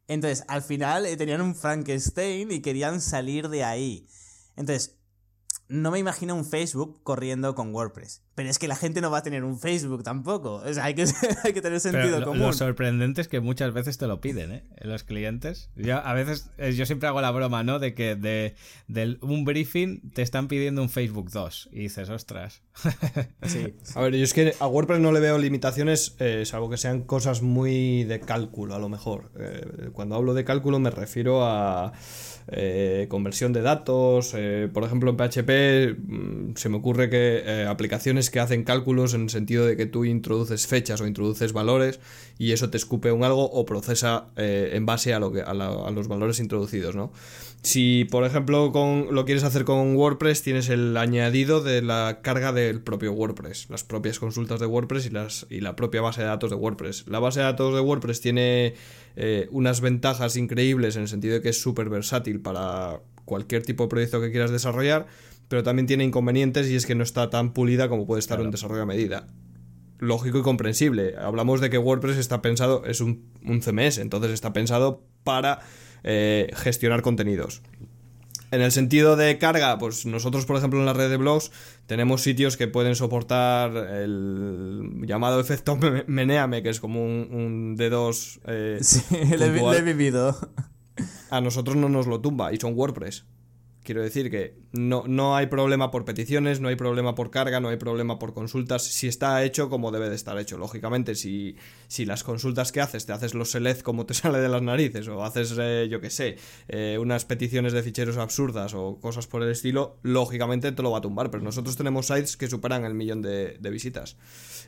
Entonces, al final eh, tenían un Frankenstein y querían salir de ahí. Entonces, no me imagino un Facebook corriendo con WordPress. Pero es que la gente no va a tener un Facebook tampoco. O sea, hay que, (laughs) hay que tener sentido común. Lo sorprendente es que muchas veces te lo piden, ¿eh? Los clientes. Yo, a veces, eh, yo siempre hago la broma, ¿no? De que de, un briefing te están pidiendo un Facebook 2. Y dices, ostras. (laughs) Sí. A ver, yo es que a WordPress no le veo limitaciones, eh, salvo que sean cosas muy de cálculo, a lo mejor. Eh, cuando hablo de cálculo me refiero a eh, conversión de datos. Eh, por ejemplo, en PHP mm, se me ocurre que eh, aplicaciones que hacen cálculos en el sentido de que tú introduces fechas o introduces valores y eso te escupe un algo o procesa en base a, lo que, a, los valores introducidos, ¿no? Si, por ejemplo, lo quieres hacer con WordPress, tienes el añadido de la carga del propio WordPress, las propias consultas de WordPress y la propia base de datos de WordPress. La base de datos de WordPress tiene eh, unas ventajas increíbles en el sentido de que es súper versátil para cualquier tipo de proyecto que quieras desarrollar, pero también tiene inconvenientes y es que no está tan pulida como puede estar un desarrollo a medida lógico y comprensible. Hablamos de que WordPress está pensado, es un, un CMS, entonces está pensado para eh, gestionar contenidos. En el sentido de carga, pues nosotros, por ejemplo, en la red de blogs tenemos sitios que pueden soportar el llamado efecto (laughs) meneame, que es como un, D2. Eh, sí, (laughs) lo he vivido. A nosotros no nos lo tumba y son WordPress. Quiero decir que no, no hay problema por peticiones, no hay problema por carga, no hay problema por consultas, si está hecho como debe de estar hecho. Lógicamente, si, si las consultas que haces, te haces los select como te (laughs) sale de las narices, o haces, eh, yo qué sé, eh, unas peticiones de ficheros absurdas o cosas por el estilo, lógicamente te lo va a tumbar. Pero nosotros tenemos sites que superan el millón de, visitas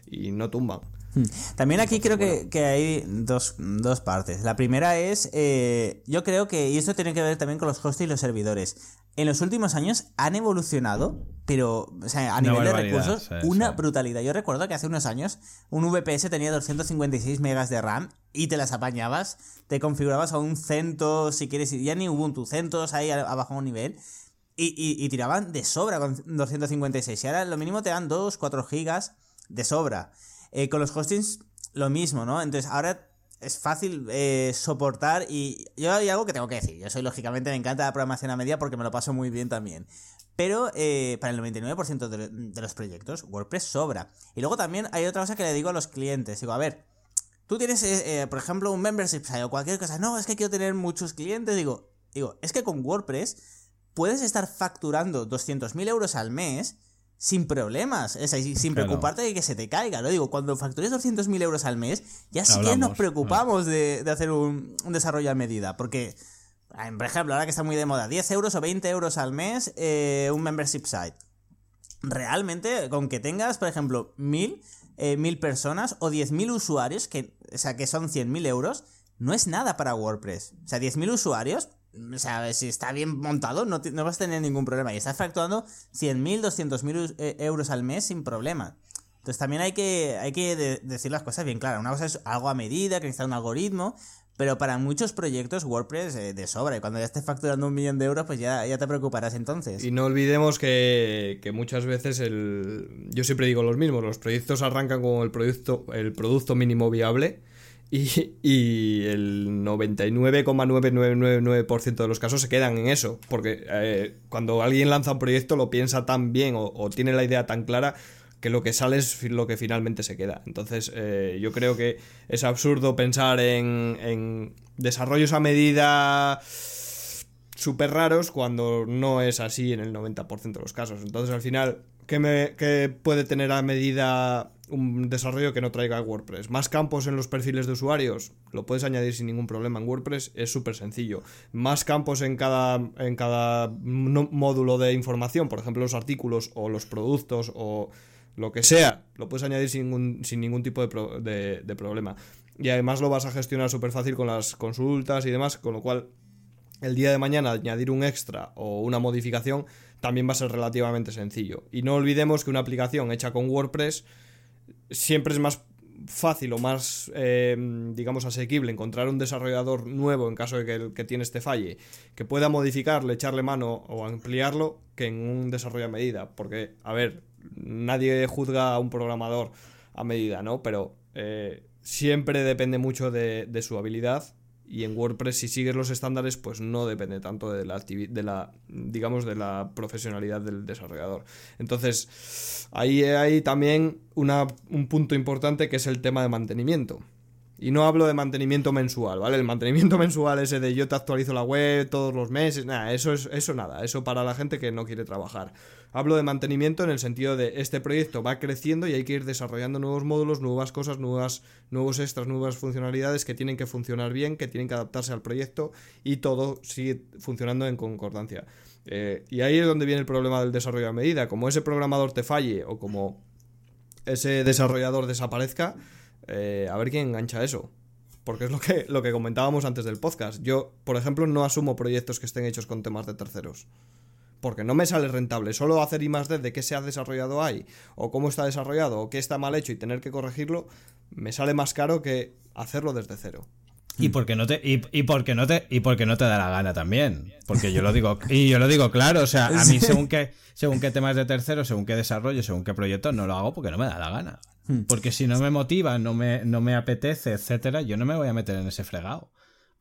y no tumban. Hmm. También aquí creo que, hay dos, partes. La primera es, eh, yo creo que, y esto tiene que ver también con los hosts y los servidores en los últimos años han evolucionado, pero o sea, a nivel de recursos, una brutalidad. Yo recuerdo que hace unos años un VPS tenía 256 megas de RAM y te las apañabas, te configurabas a un CentOS, si quieres, ya ni Ubuntu, CentOS ahí abajo a un nivel. Y, tiraban de sobra con 256. Y ahora lo mínimo te dan 2, 4 gigas de sobra. Eh, con los hostings, lo mismo, ¿no? Entonces ahora es fácil eh, soportar y yo hay algo que tengo que decir. Yo soy, lógicamente, me encanta la programación a medida porque me lo paso muy bien también. Pero eh, para el 99% de, los proyectos, WordPress sobra. Y luego también hay otra cosa que le digo a los clientes. Digo, a ver, tú tienes, por ejemplo, un membership o cualquier cosa. No, es que quiero tener muchos clientes. Digo, digo es que con WordPress puedes estar facturando 200.000 euros al mes sin problemas, es sin preocuparte de que se te caiga. Lo digo, cuando factures 200.000 euros al mes, ya sí que nos preocupamos de, hacer un, desarrollo a medida. Porque, por ejemplo, ahora que está muy de moda, 10 euros o 20 euros al mes eh, un membership site. Realmente, con que tengas, por ejemplo, 1000 eh, personas o 10.000 usuarios, que, o sea, que son 100.000 euros, no es nada para WordPress. O sea, 10.000 usuarios sea, si está bien montado, no, vas a tener ningún problema. Y estás facturando 100.000, 200.000 eh, euros al mes sin problema. Entonces también hay que, hay que decir las cosas bien claras. Una cosa es algo a medida, que necesita un algoritmo, pero para muchos proyectos WordPress eh, de sobra. Y cuando ya estés facturando un millón de euros, pues ya, ya te preocuparás entonces. Y no olvidemos que, que, muchas veces el. Yo siempre digo los mismos, los proyectos arrancan con el producto, el producto mínimo viable. (laughs) Y, y el 99,9999% de los casos se quedan en eso. Porque eh, cuando alguien lanza un proyecto lo piensa tan bien o, o tiene la idea tan clara que lo que sale es lo que finalmente se queda. Entonces, eh, yo creo que es absurdo pensar en, desarrollos a medida súper raros cuando no es así en el 90% de los casos. Entonces, al final, ¿qué, me, puede tener a medida un desarrollo que no traiga WordPress? ¿Más campos en los perfiles de usuarios? Lo puedes añadir sin ningún problema en WordPress, es súper sencillo. ¿Más campos en cada, en cada módulo de información? Por ejemplo, los artículos o los productos o lo que sea, lo puedes añadir sin ningún, sin ningún tipo de, de, problema. Y además lo vas a gestionar súper fácil con las consultas y demás, con lo cual el día de mañana añadir un extra o una modificación también va a ser relativamente sencillo. Y no olvidemos que una aplicación hecha con WordPress siempre es más fácil o más, eh, digamos, asequible encontrar un desarrollador nuevo en caso de que el que tiene este falle, que pueda modificarle, echarle mano o ampliarlo, que en un desarrollo a medida. Porque, a ver, nadie juzga a un programador a medida, ¿no? Pero eh, siempre depende mucho de, su habilidad y en WordPress si sigues los estándares pues no depende tanto de la de la digamos de la profesionalidad del desarrollador entonces ahí hay también un punto importante que es el tema de mantenimiento y no hablo de mantenimiento mensual, ¿vale? El mantenimiento (laughs) mensual ese de yo te actualizo la web todos los meses, nada, eso es eso nada, eso para la gente que no quiere trabajar. Hablo de mantenimiento en el sentido de este proyecto va creciendo y hay que ir desarrollando nuevos módulos, nuevas cosas, nuevas nuevos extras, nuevas funcionalidades que tienen que funcionar bien, que tienen que adaptarse al proyecto y todo sigue funcionando en concordancia. Eh, y ahí es donde viene el problema del desarrollo a medida. Como ese programador te falle o como ese desarrollador desaparezca, eh, a ver quién engancha eso. Porque es lo que, lo que comentábamos antes del podcast. Yo, por ejemplo, no asumo proyectos que estén hechos con temas de terceros. Porque no me sale rentable. Solo hacer I más D de qué se ha desarrollado ahí, o cómo está desarrollado, o qué está mal hecho y tener que corregirlo, me sale más caro que hacerlo desde cero. Y porque no te y, y porque no te y porque no te da la gana también, porque yo lo digo y yo lo digo claro, o sea, a mí según qué según qué temas de tercero, según qué desarrollo, según qué proyecto no lo hago porque no me da la gana. Hmm. Porque si no me motiva, no me, no me apetece, etcétera, yo no me voy a meter en ese fregado.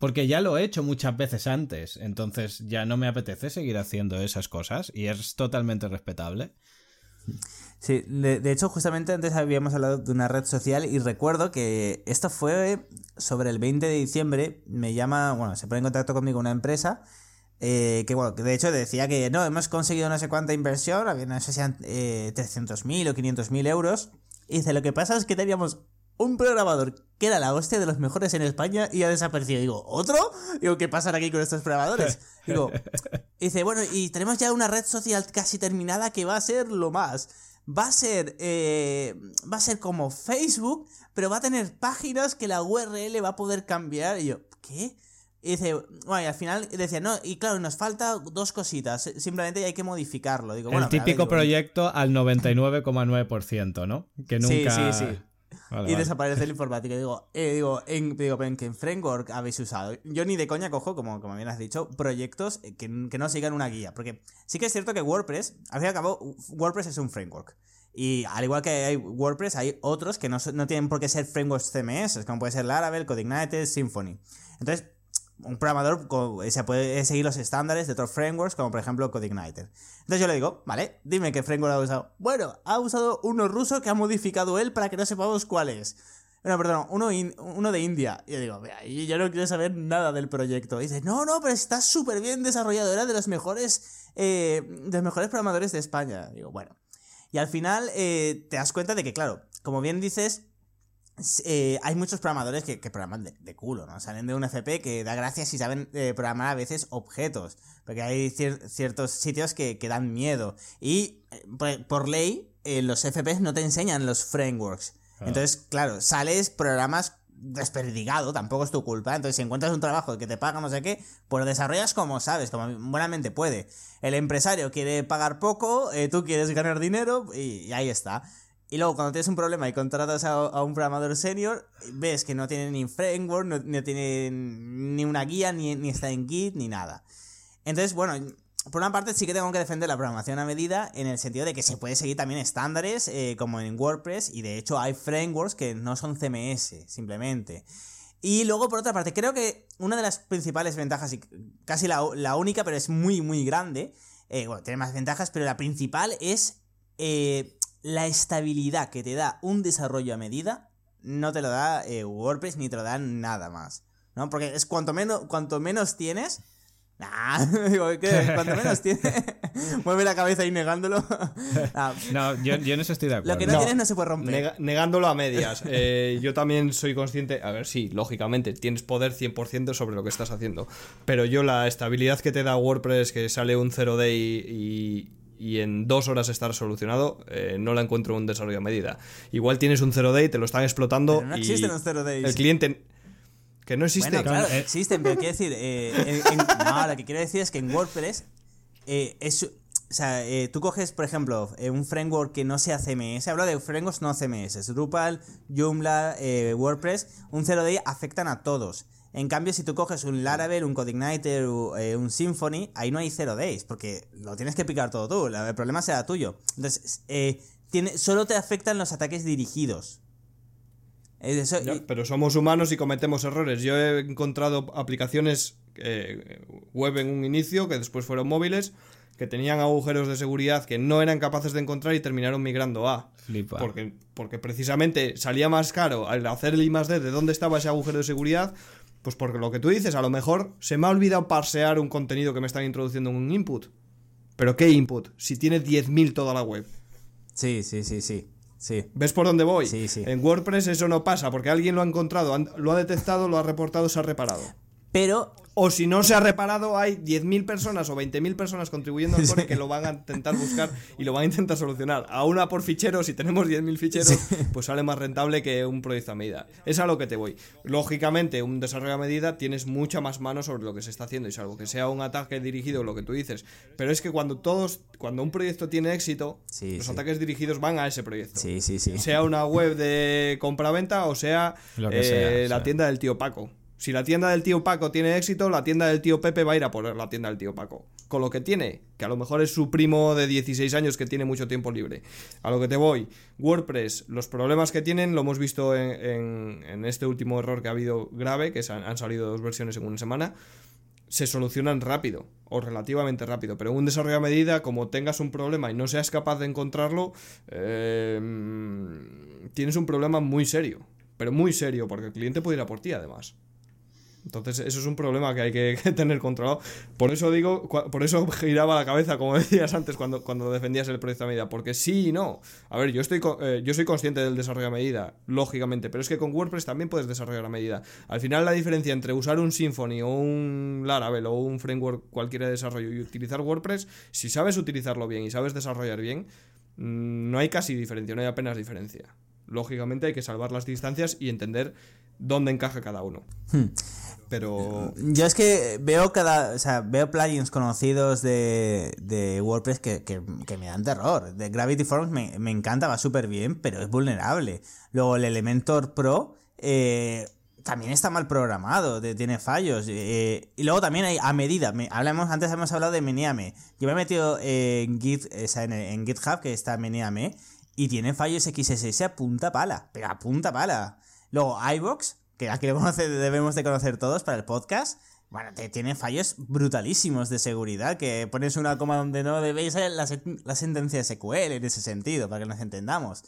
Porque ya lo he hecho muchas veces antes, entonces ya no me apetece seguir haciendo esas cosas y es totalmente respetable. Sí, de, hecho justamente antes habíamos hablado de una red social y recuerdo que esto fue sobre el 20 de diciembre, me llama, bueno, se pone en contacto conmigo una empresa eh, que bueno, de hecho decía que no, hemos conseguido no sé cuánta inversión, no sé si sean eh, 300.000 o 500.000 euros y dice, lo que pasa es que teníamos un programador que era la hostia de los mejores en España y ha desaparecido. Digo, ¿otro? Digo, ¿qué pasará aquí con estos programadores? (laughs) Digo, dice, bueno, y tenemos ya una red social casi terminada que va a ser lo más. Va a ser, eh, va a ser como Facebook, pero va a tener páginas que la URL va a poder cambiar. Y yo, ¿qué? Y dice, bueno, y al final decía, no, y claro, nos falta dos cositas, simplemente hay que modificarlo. Digo, el típico proyecto al 99,9%, ¿no? Que nunca... Sí, sí, sí. Y desaparece el informático. Digo, eh, digo, en, digo, ¿en qué framework habéis usado? Yo ni de coña cojo, como, como bien has dicho, proyectos que, no sigan una guía. Porque sí que es cierto que WordPress, al fin y al cabo, WordPress es un framework. Y al igual que hay WordPress, hay otros que no, no tienen por qué ser frameworks CMS, como puede ser Laravel, Codeigniter, Symfony. Entonces, un programador se puede seguir los estándares de otros frameworks, como por ejemplo CodeIgniter. Entonces yo le digo, vale, dime qué framework ha usado. Bueno, ha usado uno ruso que ha modificado él para que no sepamos cuál es. No, perdón, uno, uno de India. Y yo digo, yo no quiero saber nada del proyecto. Y dice, no, no, pero está súper bien desarrollado, era de los mejores, eh, de los mejores programadores de España. digo, bueno. Y al final eh, te das cuenta de que, claro, como bien dices, eh, hay muchos programadores que, programan de, culo, ¿no? Salen de un FP que da gracias y saben eh, programar a veces objetos. Porque hay ciertos sitios que, dan miedo. Y eh, por, ley, los FPs no te enseñan los frameworks. Entonces, claro, sales, programas desperdigado, tampoco es tu culpa. Entonces, si encuentras un trabajo que te paga no sé qué, pues lo desarrollas como sabes, como buenamente puede. El empresario quiere pagar poco, tú quieres ganar dinero y ahí está. Y luego cuando tienes un problema y contratas a, un programador senior, ves que no tiene ni framework, no, tiene ni una guía, ni, ni está en Git, ni nada. Entonces, bueno, por una parte sí que tengo que defender la programación a medida en el sentido de que se puede seguir también estándares eh, como en WordPress y de hecho hay frameworks que no son CMS simplemente. Y luego por otra parte creo que una de las principales ventajas y casi la, única pero es muy muy grande, eh, bueno tiene más ventajas pero la principal es eh, la estabilidad que te da un desarrollo a medida no te lo da WordPress ni te lo da nada más. ¿no? Porque es cuanto menos, cuanto menos tienes, (laughs) Nah, digo, ¿qué? Cuanto menos (laughs) tiene. (laughs) Mueve la cabeza ahí negándolo. No, yo, yo, no estoy de acuerdo. Lo que no, tienes no se puede romper. negándolo a medias. Eh, yo también soy consciente. A ver, sí, lógicamente, tienes poder 100% sobre lo que estás haciendo. Pero yo, la estabilidad que te da WordPress, que sale un 0 day y, y en dos horas estar solucionado, eh, no la encuentro en un desarrollo a medida. Igual tienes un 0 day, te lo están explotando. no existen los 0 days. El cliente. Que no existe. Bueno, claro, existen, pero quiero decir, eh, no, lo que quiero decir es que en WordPress eh, es, o sea, eh, tú coges, por ejemplo, un framework que no sea CMS, hablo de frameworks no CMS, Drupal, Joomla, WordPress, un 0D afectan a todos. En cambio, si tú coges un Laravel, un CodeIgniter, un Symfony, ahí no hay 0 days, porque lo tienes que picar todo tú, el problema será tuyo. Entonces, tiene, solo te afectan los ataques dirigidos pero somos humanos y cometemos errores. Yo he encontrado aplicaciones eh, web en un inicio que después fueron móviles que tenían agujeros de seguridad que no eran capaces de encontrar y terminaron migrando a. Porque, porque precisamente salía más caro al hacer el I D de dónde estaba ese agujero de seguridad. Pues porque lo que tú dices, a lo mejor se me ha olvidado parsear un contenido que me están introduciendo en un input. Pero ¿qué input? Si tiene 10.000 toda la web. Sí, sí, sí, sí. ¿Ves por dónde voy? Sí, sí. En WordPress eso no pasa, porque alguien lo ha encontrado, lo ha detectado, lo ha reportado, se ha reparado. Pero o si no se ha reparado, hay 10.000 personas o 20.000 personas contribuyendo al core que lo van a intentar buscar y lo van a intentar solucionar. A una por fichero, si tenemos 10.000 ficheros, pues sale más rentable que un proyecto a medida. Es a lo que te voy. Lógicamente, un desarrollo a medida tienes mucha más mano sobre lo que se está haciendo y salvo que sea un ataque dirigido, lo que tú dices. Pero es que cuando todos, cuando un proyecto tiene éxito, los ataques dirigidos van a ese proyecto. Sí, sí, sí. Sea una web de compra-venta o sea, eh, la tienda del tío Paco. Si la tienda del tío Paco tiene éxito, la tienda del tío Pepe va a ir a poner la tienda del tío Paco. Con lo que tiene, que a lo mejor es su primo de 16 años que tiene mucho tiempo libre. A lo que te voy, WordPress, los problemas que tienen, lo hemos visto en, este último error que ha habido grave, que han, salido dos versiones en una semana, se solucionan rápido, o relativamente rápido. Pero en un desarrollo a medida, como tengas un problema y no seas capaz de encontrarlo, eh, tienes un problema muy serio. Pero muy serio, porque el cliente puede ir a por ti además. Entonces, eso es un problema que hay que, (laughs) tener controlado. Por eso digo, por eso (laughs) giraba la cabeza, como decías antes, cuando, cuando defendías el proyecto a medida. Porque sí y no. A ver, yo estoy eh, yo soy consciente del desarrollo a medida, lógicamente, pero es que con WordPress también puedes desarrollar a medida. Al final, la diferencia entre usar un Symfony o un Laravel o un framework cualquiera de desarrollo y utilizar WordPress, si sabes utilizarlo bien y sabes desarrollar bien, mm, no hay casi diferencia, no hay apenas diferencia. Lógicamente hay que salvar las distancias y entender dónde encaja cada uno. Hmm. Pero. Yo es que veo cada. O sea, veo plugins conocidos de, de WordPress que, que, me dan terror. De Gravity Forms me, me encanta, va súper bien, pero es vulnerable. Luego el Elementor Pro. Eh, también está mal programado, tiene fallos. Eh, y luego también hay a medida. hablamos, antes hemos hablado de Meneame. Yo me he metido en, Git, en, en, GitHub, que está Meneame, y tiene fallos XSS a punta pala. Pero a punta pala. Luego iBox, que aquí lo conoce, debemos de conocer todos para el podcast. Bueno, te, tiene fallos brutalísimos de seguridad, que pones una coma donde no debéis la, la sentencia de SQL en ese sentido, para que nos entendamos.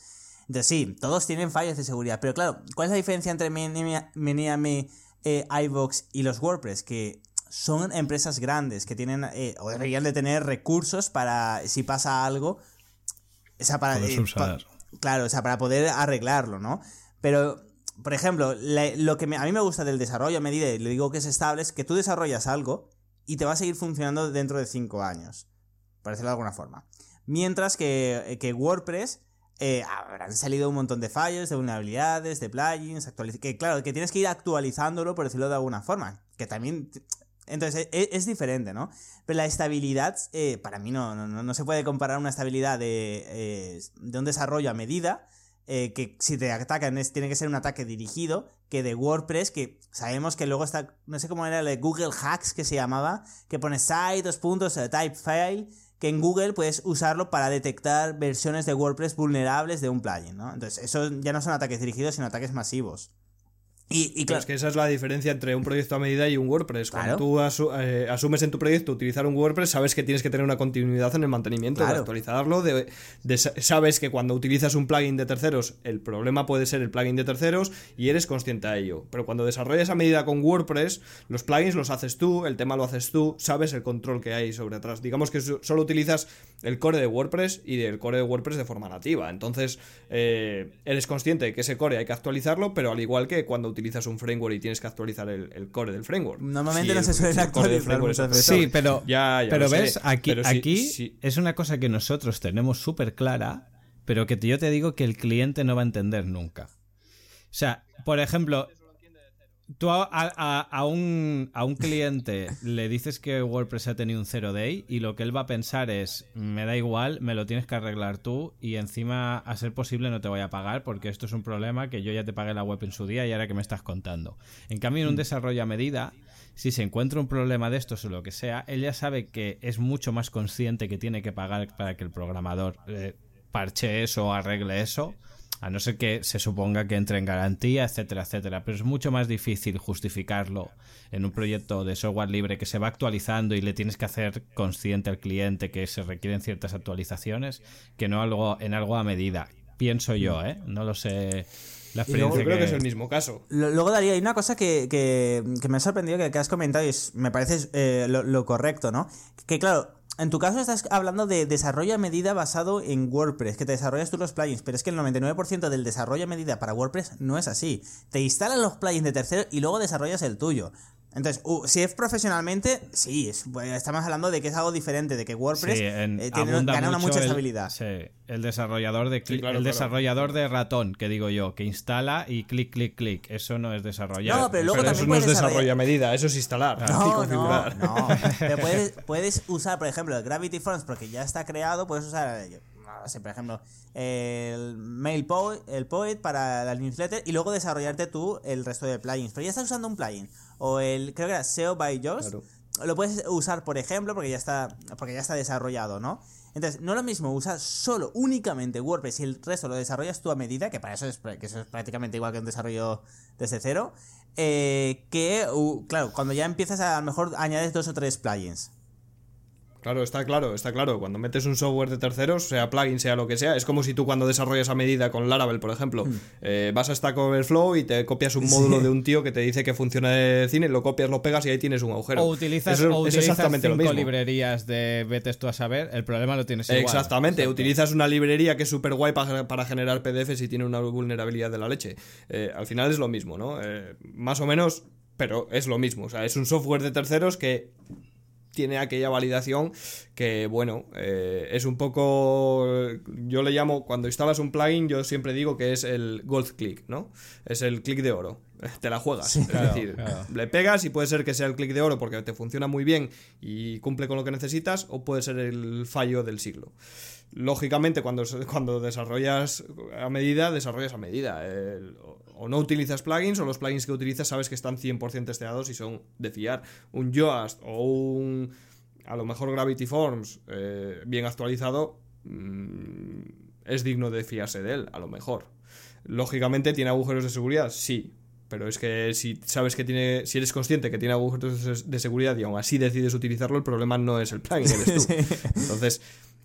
Entonces sí, todos tienen fallos de seguridad, pero claro, ¿cuál es la diferencia entre Miniame, eh, iVox y los WordPress? Que son empresas grandes que tienen, eh, o deberían de tener recursos para, si pasa algo, o sea, para, eh, claro, o sea, para poder arreglarlo, ¿no? Pero por ejemplo, lo que a mí me gusta del desarrollo a medida, y le digo que es estable, es que tú desarrollas algo y te va a seguir funcionando dentro de 5 años, por decirlo de alguna forma. Mientras que, eh, que WordPress eh, habrán salido un montón de fallos, de vulnerabilidades, de plugins, que claro, que tienes que ir actualizándolo, por decirlo de alguna forma. Que también Entonces e, es, diferente, ¿no? Pero la estabilidad, eh, para mí no, no, no, se puede comparar una estabilidad de, eh, de un desarrollo a medida, eh, que si te atacan tiene que ser un ataque dirigido, que de WordPress, que sabemos que luego está, no sé cómo era el de Google Hacks que se llamaba, que pone site, dos puntos, type file, que en Google puedes usarlo para detectar versiones de WordPress vulnerables de un plugin, ¿no? Entonces, eso ya no son ataques dirigidos, sino ataques masivos. Y, claro, es que esa es la diferencia entre un proyecto a medida y un WordPress. Cuando tú eh, asumes en tu proyecto utilizar un WordPress, sabes que tienes que tener una continuidad en el mantenimiento, de actualizarlo. De, sabes que cuando utilizas un plugin de terceros, el problema puede ser el plugin de terceros y eres consciente de ello. Pero cuando desarrollas a medida con WordPress, los plugins los haces tú, el tema lo haces tú, sabes el control que hay sobre atrás. Digamos que solo utilizas el core de WordPress y el core de WordPress de forma nativa. Entonces, eh, eres consciente de que ese core hay que actualizarlo, pero al igual que cuando utilizas un framework y tienes que actualizar el, core del framework. Normalmente no se suele actualizar. Sí, pero, (laughs) pero ves, aquí, aquí es una cosa que nosotros tenemos súper clara, pero que yo te digo que el cliente no va a entender nunca. O sea, por ejemplo, Tú a, un, a, un, cliente le dices que WordPress ha tenido un zero day y lo que él va a pensar es, me da igual, me lo tienes que arreglar tú y encima, a ser posible, no te voy a pagar porque esto es un problema que yo ya te pagué la web en su día y ahora que me estás contando. En cambio, en un mm. desarrollo a medida, si se encuentra un problema de estos o lo que sea, él ya sabe que es mucho más consciente que tiene que pagar para que el programador eh, parche eso o arregle eso a no ser que se suponga que entre en garantía, etcétera, etcétera. Pero es mucho más difícil justificarlo en un proyecto de software libre que se va actualizando y le tienes que hacer consciente al cliente que se requieren ciertas actualizaciones que no algo en algo a medida. Pienso yo, ¿eh? No lo sé. La yo creo que... es el mismo caso. Luego, Daría, hay una cosa que, que, me ha sorprendido que, has comentado y me parece eh, lo correcto, ¿no? Que claro, en tu caso estás hablando de desarrollo a medida basado en WordPress, que te desarrollas tú los plugins, pero es que el 99% del desarrollo a medida para WordPress no es así. Te instalan los plugins de tercero y luego desarrollas el tuyo. Entonces, si es profesionalmente, sí, pues, estamos hablando de que es algo diferente, de que WordPress eh, gana una mucha estabilidad. Sí, el desarrollador de el desarrollador de ratón, que digo yo, que instala y clic, clic, clic. Eso no es desarrollar. No, pero luego eso no es desarrollo a medida, eso es instalar. No, no, no. (laughs) puedes, puedes usar, por ejemplo, el Gravity Forms porque ya está creado, puedes usar por ejemplo, el Mail Poet, el Poet para la newsletter y luego desarrollarte tú el resto de plugins. Pero ya estás usando un plugin o el creo que era SEO by Josh, lo puedes usar, por ejemplo, porque ya está porque ya está desarrollado, ¿no? Entonces, no es lo mismo usar solo, únicamente WordPress y el resto lo desarrollas tú a medida, que para eso es, que eso es prácticamente igual que un desarrollo desde cero, eh, que, claro, cuando ya empiezas a, a lo mejor añades dos o tres plugins. Claro, está claro, está claro. Cuando metes un software de terceros, sea plugin, sea lo que sea, es como si tú cuando desarrollas a medida con Laravel, por ejemplo, mm. eh, vas a Stack Overflow y te copias un módulo de un tío que te dice que funciona de cine, lo copias, lo pegas y ahí tienes un agujero. O utilizas, exactamente cinco librerías de vetes tú a saber, el problema lo tienes igual. Exactamente, utilizas una librería que es súper guay para, generar PDFs y tiene una vulnerabilidad de la leche. Eh, al final es lo mismo, ¿no? Eh, más o menos, pero es lo mismo. O sea, es un software de terceros que tiene aquella validación que, bueno, eh, es un poco. Yo le llamo, cuando instalas un plugin, yo siempre digo que es el gold click, ¿no? Es el clic de oro. (laughs) Te la juegas. es decir, le pegas y puede ser que sea el clic de oro porque te funciona muy bien y cumple con lo que necesitas, o puede ser el fallo del siglo. Lógicamente, cuando, cuando desarrollas a medida, desarrollas a medida. O no utilizas plugins, o los plugins que utilizas sabes que están 100% testeados y son de fiar. Un Yoast o un. A lo mejor Gravity Forms eh, bien actualizado mm, es digno de fiarse de él, a lo mejor. Lógicamente, ¿tiene agujeros de seguridad? Sí. Pero es que si sabes que tiene, si eres consciente que tiene agujeros de seguridad y aún así decides utilizarlo, el problema no es el plugin, eres tú. (laughs) Entonces,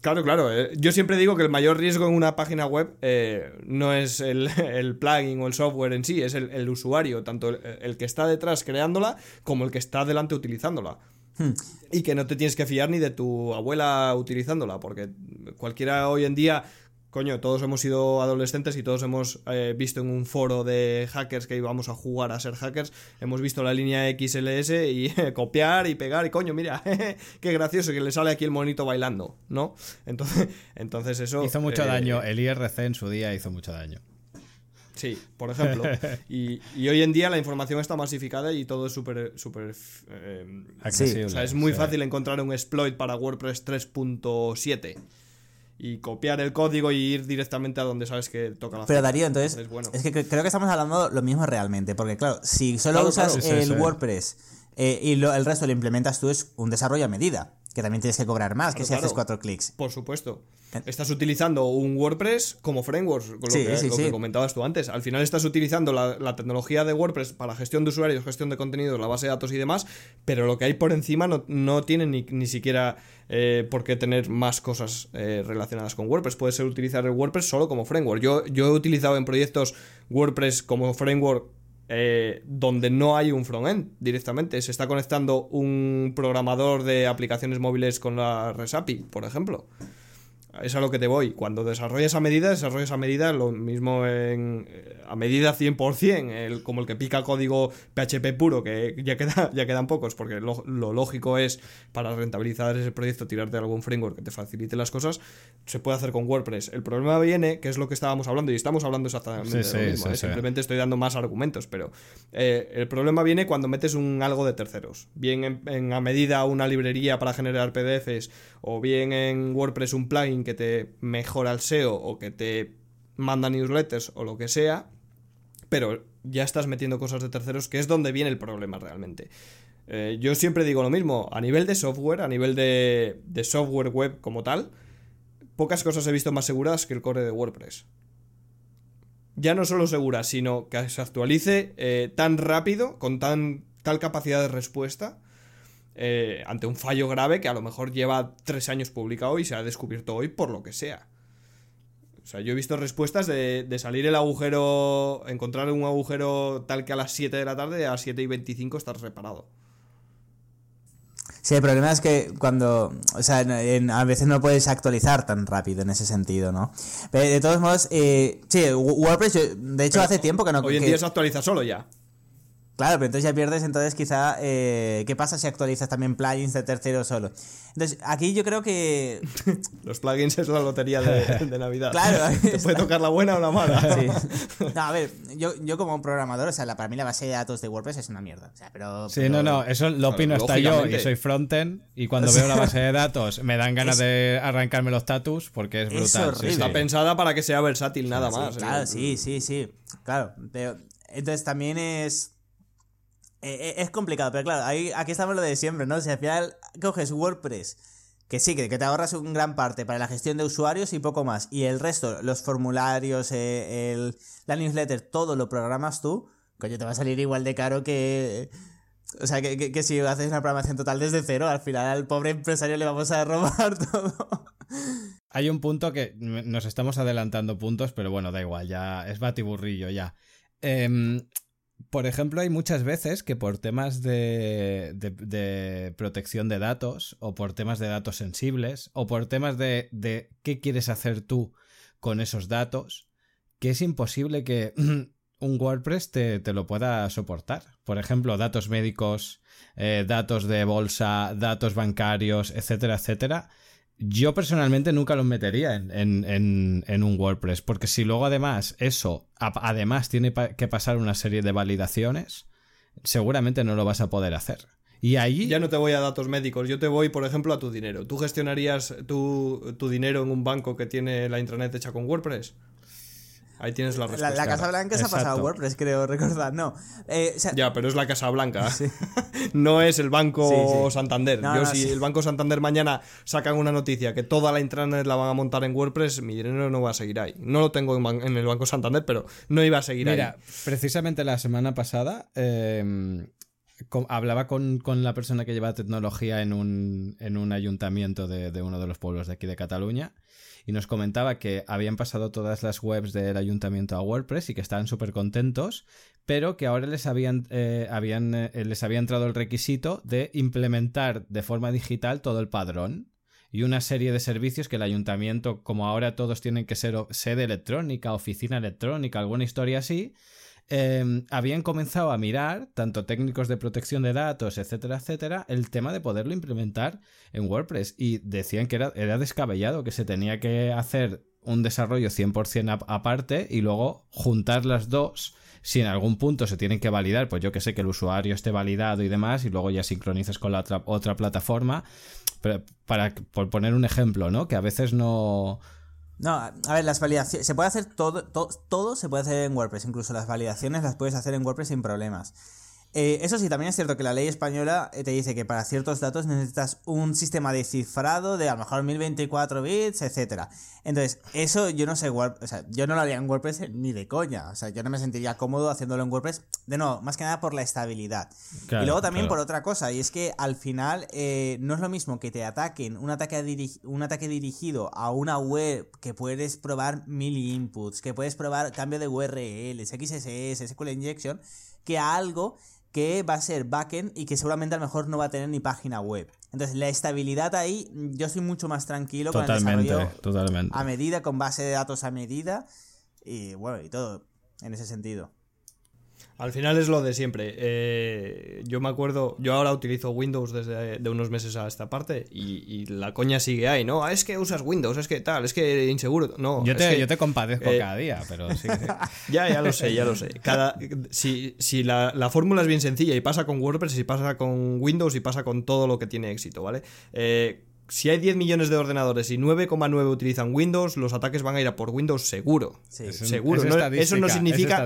Claro, claro. Eh, yo siempre digo que el mayor riesgo en una página web eh, no es el, (laughs) plugin o el software en sí, es el, usuario, tanto el, que está detrás creándola como el que está delante utilizándola. Hmm. Y que no te tienes que fiar ni de tu abuela utilizándola, porque cualquiera hoy en día coño, todos hemos sido adolescentes y todos hemos eh, visto en un foro de hackers que íbamos a jugar a ser hackers, hemos visto la línea XLS y (laughs) copiar y pegar y coño, mira, (laughs) qué gracioso que le sale aquí el monito bailando, ¿no? Entonces, (laughs) entonces eso... Hizo mucho eh, daño, el IRC en su día hizo mucho daño. Sí, por ejemplo. y, y, hoy en día la información está masificada y todo es súper... súper eh, accesible. o sea, es muy fácil encontrar un exploit para WordPress 3.7 y copiar el código y ir directamente a donde sabes que toca la Pero Darío, entonces, bueno. es que creo que estamos hablando lo mismo realmente, porque claro, si solo usas el WordPress eh, y lo, el resto lo implementas tú es un desarrollo a medida que también tienes que cobrar más que si haces cuatro clics. Por supuesto. Estás utilizando un WordPress como framework, lo, que, comentabas tú antes. Al final estás utilizando la, tecnología de WordPress para gestión de usuarios, gestión de contenidos, la base de datos y demás, pero lo que hay por encima no, no tiene ni, ni siquiera eh, por qué tener más cosas eh, relacionadas con WordPress. Puede ser utilizar el WordPress solo como framework. Yo, yo he utilizado en proyectos WordPress como framework eh, donde no hay un frontend directamente. Se está conectando un programador de aplicaciones móviles con la REST por ejemplo es a lo que te voy. Cuando desarrollas a medida, desarrollas a medida lo mismo en, eh, a medida 100%, el, como el que pica código PHP puro, que ya, queda, (laughs) ya quedan pocos, porque lo, lógico es para rentabilizar ese proyecto tirarte de algún framework que te facilite las cosas, se puede hacer con WordPress. El problema viene, que es lo que estábamos hablando, y estamos hablando exactamente de lo mismo, ¿eh? simplemente estoy dando más argumentos, pero eh, el problema viene cuando metes un algo de terceros, bien en a medida una librería para generar PDFs, o bien en WordPress un plugin que te mejora el SEO o que te manda newsletters o lo que sea, pero ya estás metiendo cosas de terceros, que es donde viene el problema realmente. Eh, yo siempre digo lo mismo, a nivel de software, a nivel de, software web como tal, pocas cosas he visto más seguras que el core de WordPress. Ya no solo segura, sino que se actualice eh, tan rápido, con tan, tal capacidad de respuesta, eh, ante un fallo grave que a lo mejor lleva tres años publicado y se ha descubierto hoy por lo que sea. O sea, yo he visto respuestas de, de, salir el agujero, encontrar un agujero tal que a las 7 de la tarde, a las 7 y 25 estás reparado. Sí, el problema es que cuando, o sea, a veces no puedes actualizar tan rápido en ese sentido, ¿no? Pero de todos modos, eh, sí, WordPress, de hecho hace tiempo que no... Hoy en día se actualiza solo ya. Claro, pero entonces ya pierdes, entonces quizá, eh, ¿qué pasa si actualizas también plugins de tercero solo? Entonces, aquí yo creo que... (laughs) Los plugins es la lotería de, (laughs) Navidad. Claro. (laughs) Te puede tocar la buena o la mala. Sí. No, a ver, yo, yo como programador, o sea, para mí la base de datos de WordPress es una mierda. O sea, pero, sí, no, no, eso lo opino hasta yo y soy frontend y cuando veo la base de datos me dan ganas de arrancarme los status porque es brutal. Está pensada para que sea versátil nada más. claro, ¿eh? sí, sí, sí. Claro, pero entonces también es eh, eh, es complicado, pero claro, ahí, aquí estamos lo de siempre, ¿no? Si al final coges WordPress, que sí, que, te ahorras un gran parte para la gestión de usuarios y poco más, y el resto, los formularios, eh, el, la newsletter, todo lo programas tú, coño, te va a salir igual de caro que... O sea, que, que, si haces una programación total desde cero, al final al pobre empresario le vamos a robar (laughs) todo. Hay un punto que nos estamos adelantando puntos, pero bueno, da igual, ya es batiburrillo ya. Eh, por ejemplo, hay muchas veces que por temas de, de, protección de datos o por temas de datos sensibles o por temas de, qué quieres hacer tú con esos datos, que es imposible que (clears throat) un WordPress te, te, lo pueda soportar. Por ejemplo, datos médicos, eh, datos de bolsa, datos bancarios, etcétera, etcétera yo personalmente nunca los metería en, un WordPress, porque si luego además eso, además tiene que pasar una serie de validaciones, seguramente no lo vas a poder hacer. Y ahí... Ya no te voy a datos médicos, yo te voy, por ejemplo, a tu dinero. ¿Tú gestionarías tu, tu dinero en un banco que tiene la intranet hecha con WordPress? Ahí tienes la respuesta. La, Casa Blanca se ha pasado a WordPress, creo recordar. No. Eh, ya, pero es la Casa Blanca. (laughs) (laughs) no es el Banco Santander. Yo, si el Banco Santander mañana sacan una noticia que toda la intranet la van a montar en WordPress, mi dinero no va a seguir ahí. No lo tengo en, el Banco Santander, pero no iba a seguir ahí. Mira, precisamente la semana pasada. Em, hablaba con, la persona que lleva tecnología en un, en un ayuntamiento de, de, uno de los pueblos de aquí de Cataluña y nos comentaba que habían pasado todas las webs del ayuntamiento a WordPress y que estaban súper contentos, pero que ahora les habían, eh, habían eh, les había entrado el requisito de implementar de forma digital todo el padrón y una serie de servicios que el ayuntamiento, como ahora todos tienen que ser sede electrónica, oficina electrónica, alguna historia así, eh, habían comenzado a mirar, tanto técnicos de protección de datos, etcétera, etcétera, el tema de poderlo implementar en WordPress. Y decían que era, era descabellado, que se tenía que hacer un desarrollo 100% aparte y luego juntar las dos si en algún punto se tienen que validar, pues yo que sé que el usuario esté validado y demás, y luego ya sincronizas con la otra, otra plataforma. Pero para por poner un ejemplo, ¿no? Que a veces no. No, a ver, las validaciones. Se puede hacer todo, todo, se puede hacer en WordPress. Incluso las validaciones las puedes hacer en WordPress sin problemas. Eh, eso sí, también es cierto que la ley española eh, te dice que para ciertos datos necesitas un sistema de cifrado de a lo mejor 1024 bits, etcétera. Entonces, eso yo no sé, o sea, yo no lo haría en WordPress ni de coña. O sea, yo no me sentiría cómodo haciéndolo en WordPress. De nuevo, más que nada por la estabilidad. y luego también por otra cosa, y es que al final eh, no es lo mismo que te ataquen un ataque, un ataque dirigido a una web que puedes probar mil inputs, que puedes probar cambio de URLs, XSS, SQL injection, que a algo que va a ser backend y que seguramente a lo mejor no va a tener ni página web. Entonces, la estabilidad ahí, yo soy mucho más tranquilo con el desarrollo totalmente. a medida, con base de datos a medida y bueno, y todo en ese sentido. Al final es lo de siempre. Eh, yo me acuerdo, yo ahora utilizo Windows desde de unos meses a esta parte y, la coña sigue ahí, ¿no? Ah, es que usas Windows, es que tal, es que inseguro. No, yo te, yo te compadezco eh, cada día, pero sí. (laughs) ya, ya lo sé, ya lo sé. Cada, si si la, la, fórmula es bien sencilla y pasa con WordPress y pasa con Windows y pasa con todo lo que tiene éxito, ¿vale? Eh, si hay 10 millones de ordenadores y 9,9 utilizan Windows, los ataques van a ir a por Windows seguro. seguro. eso no significa.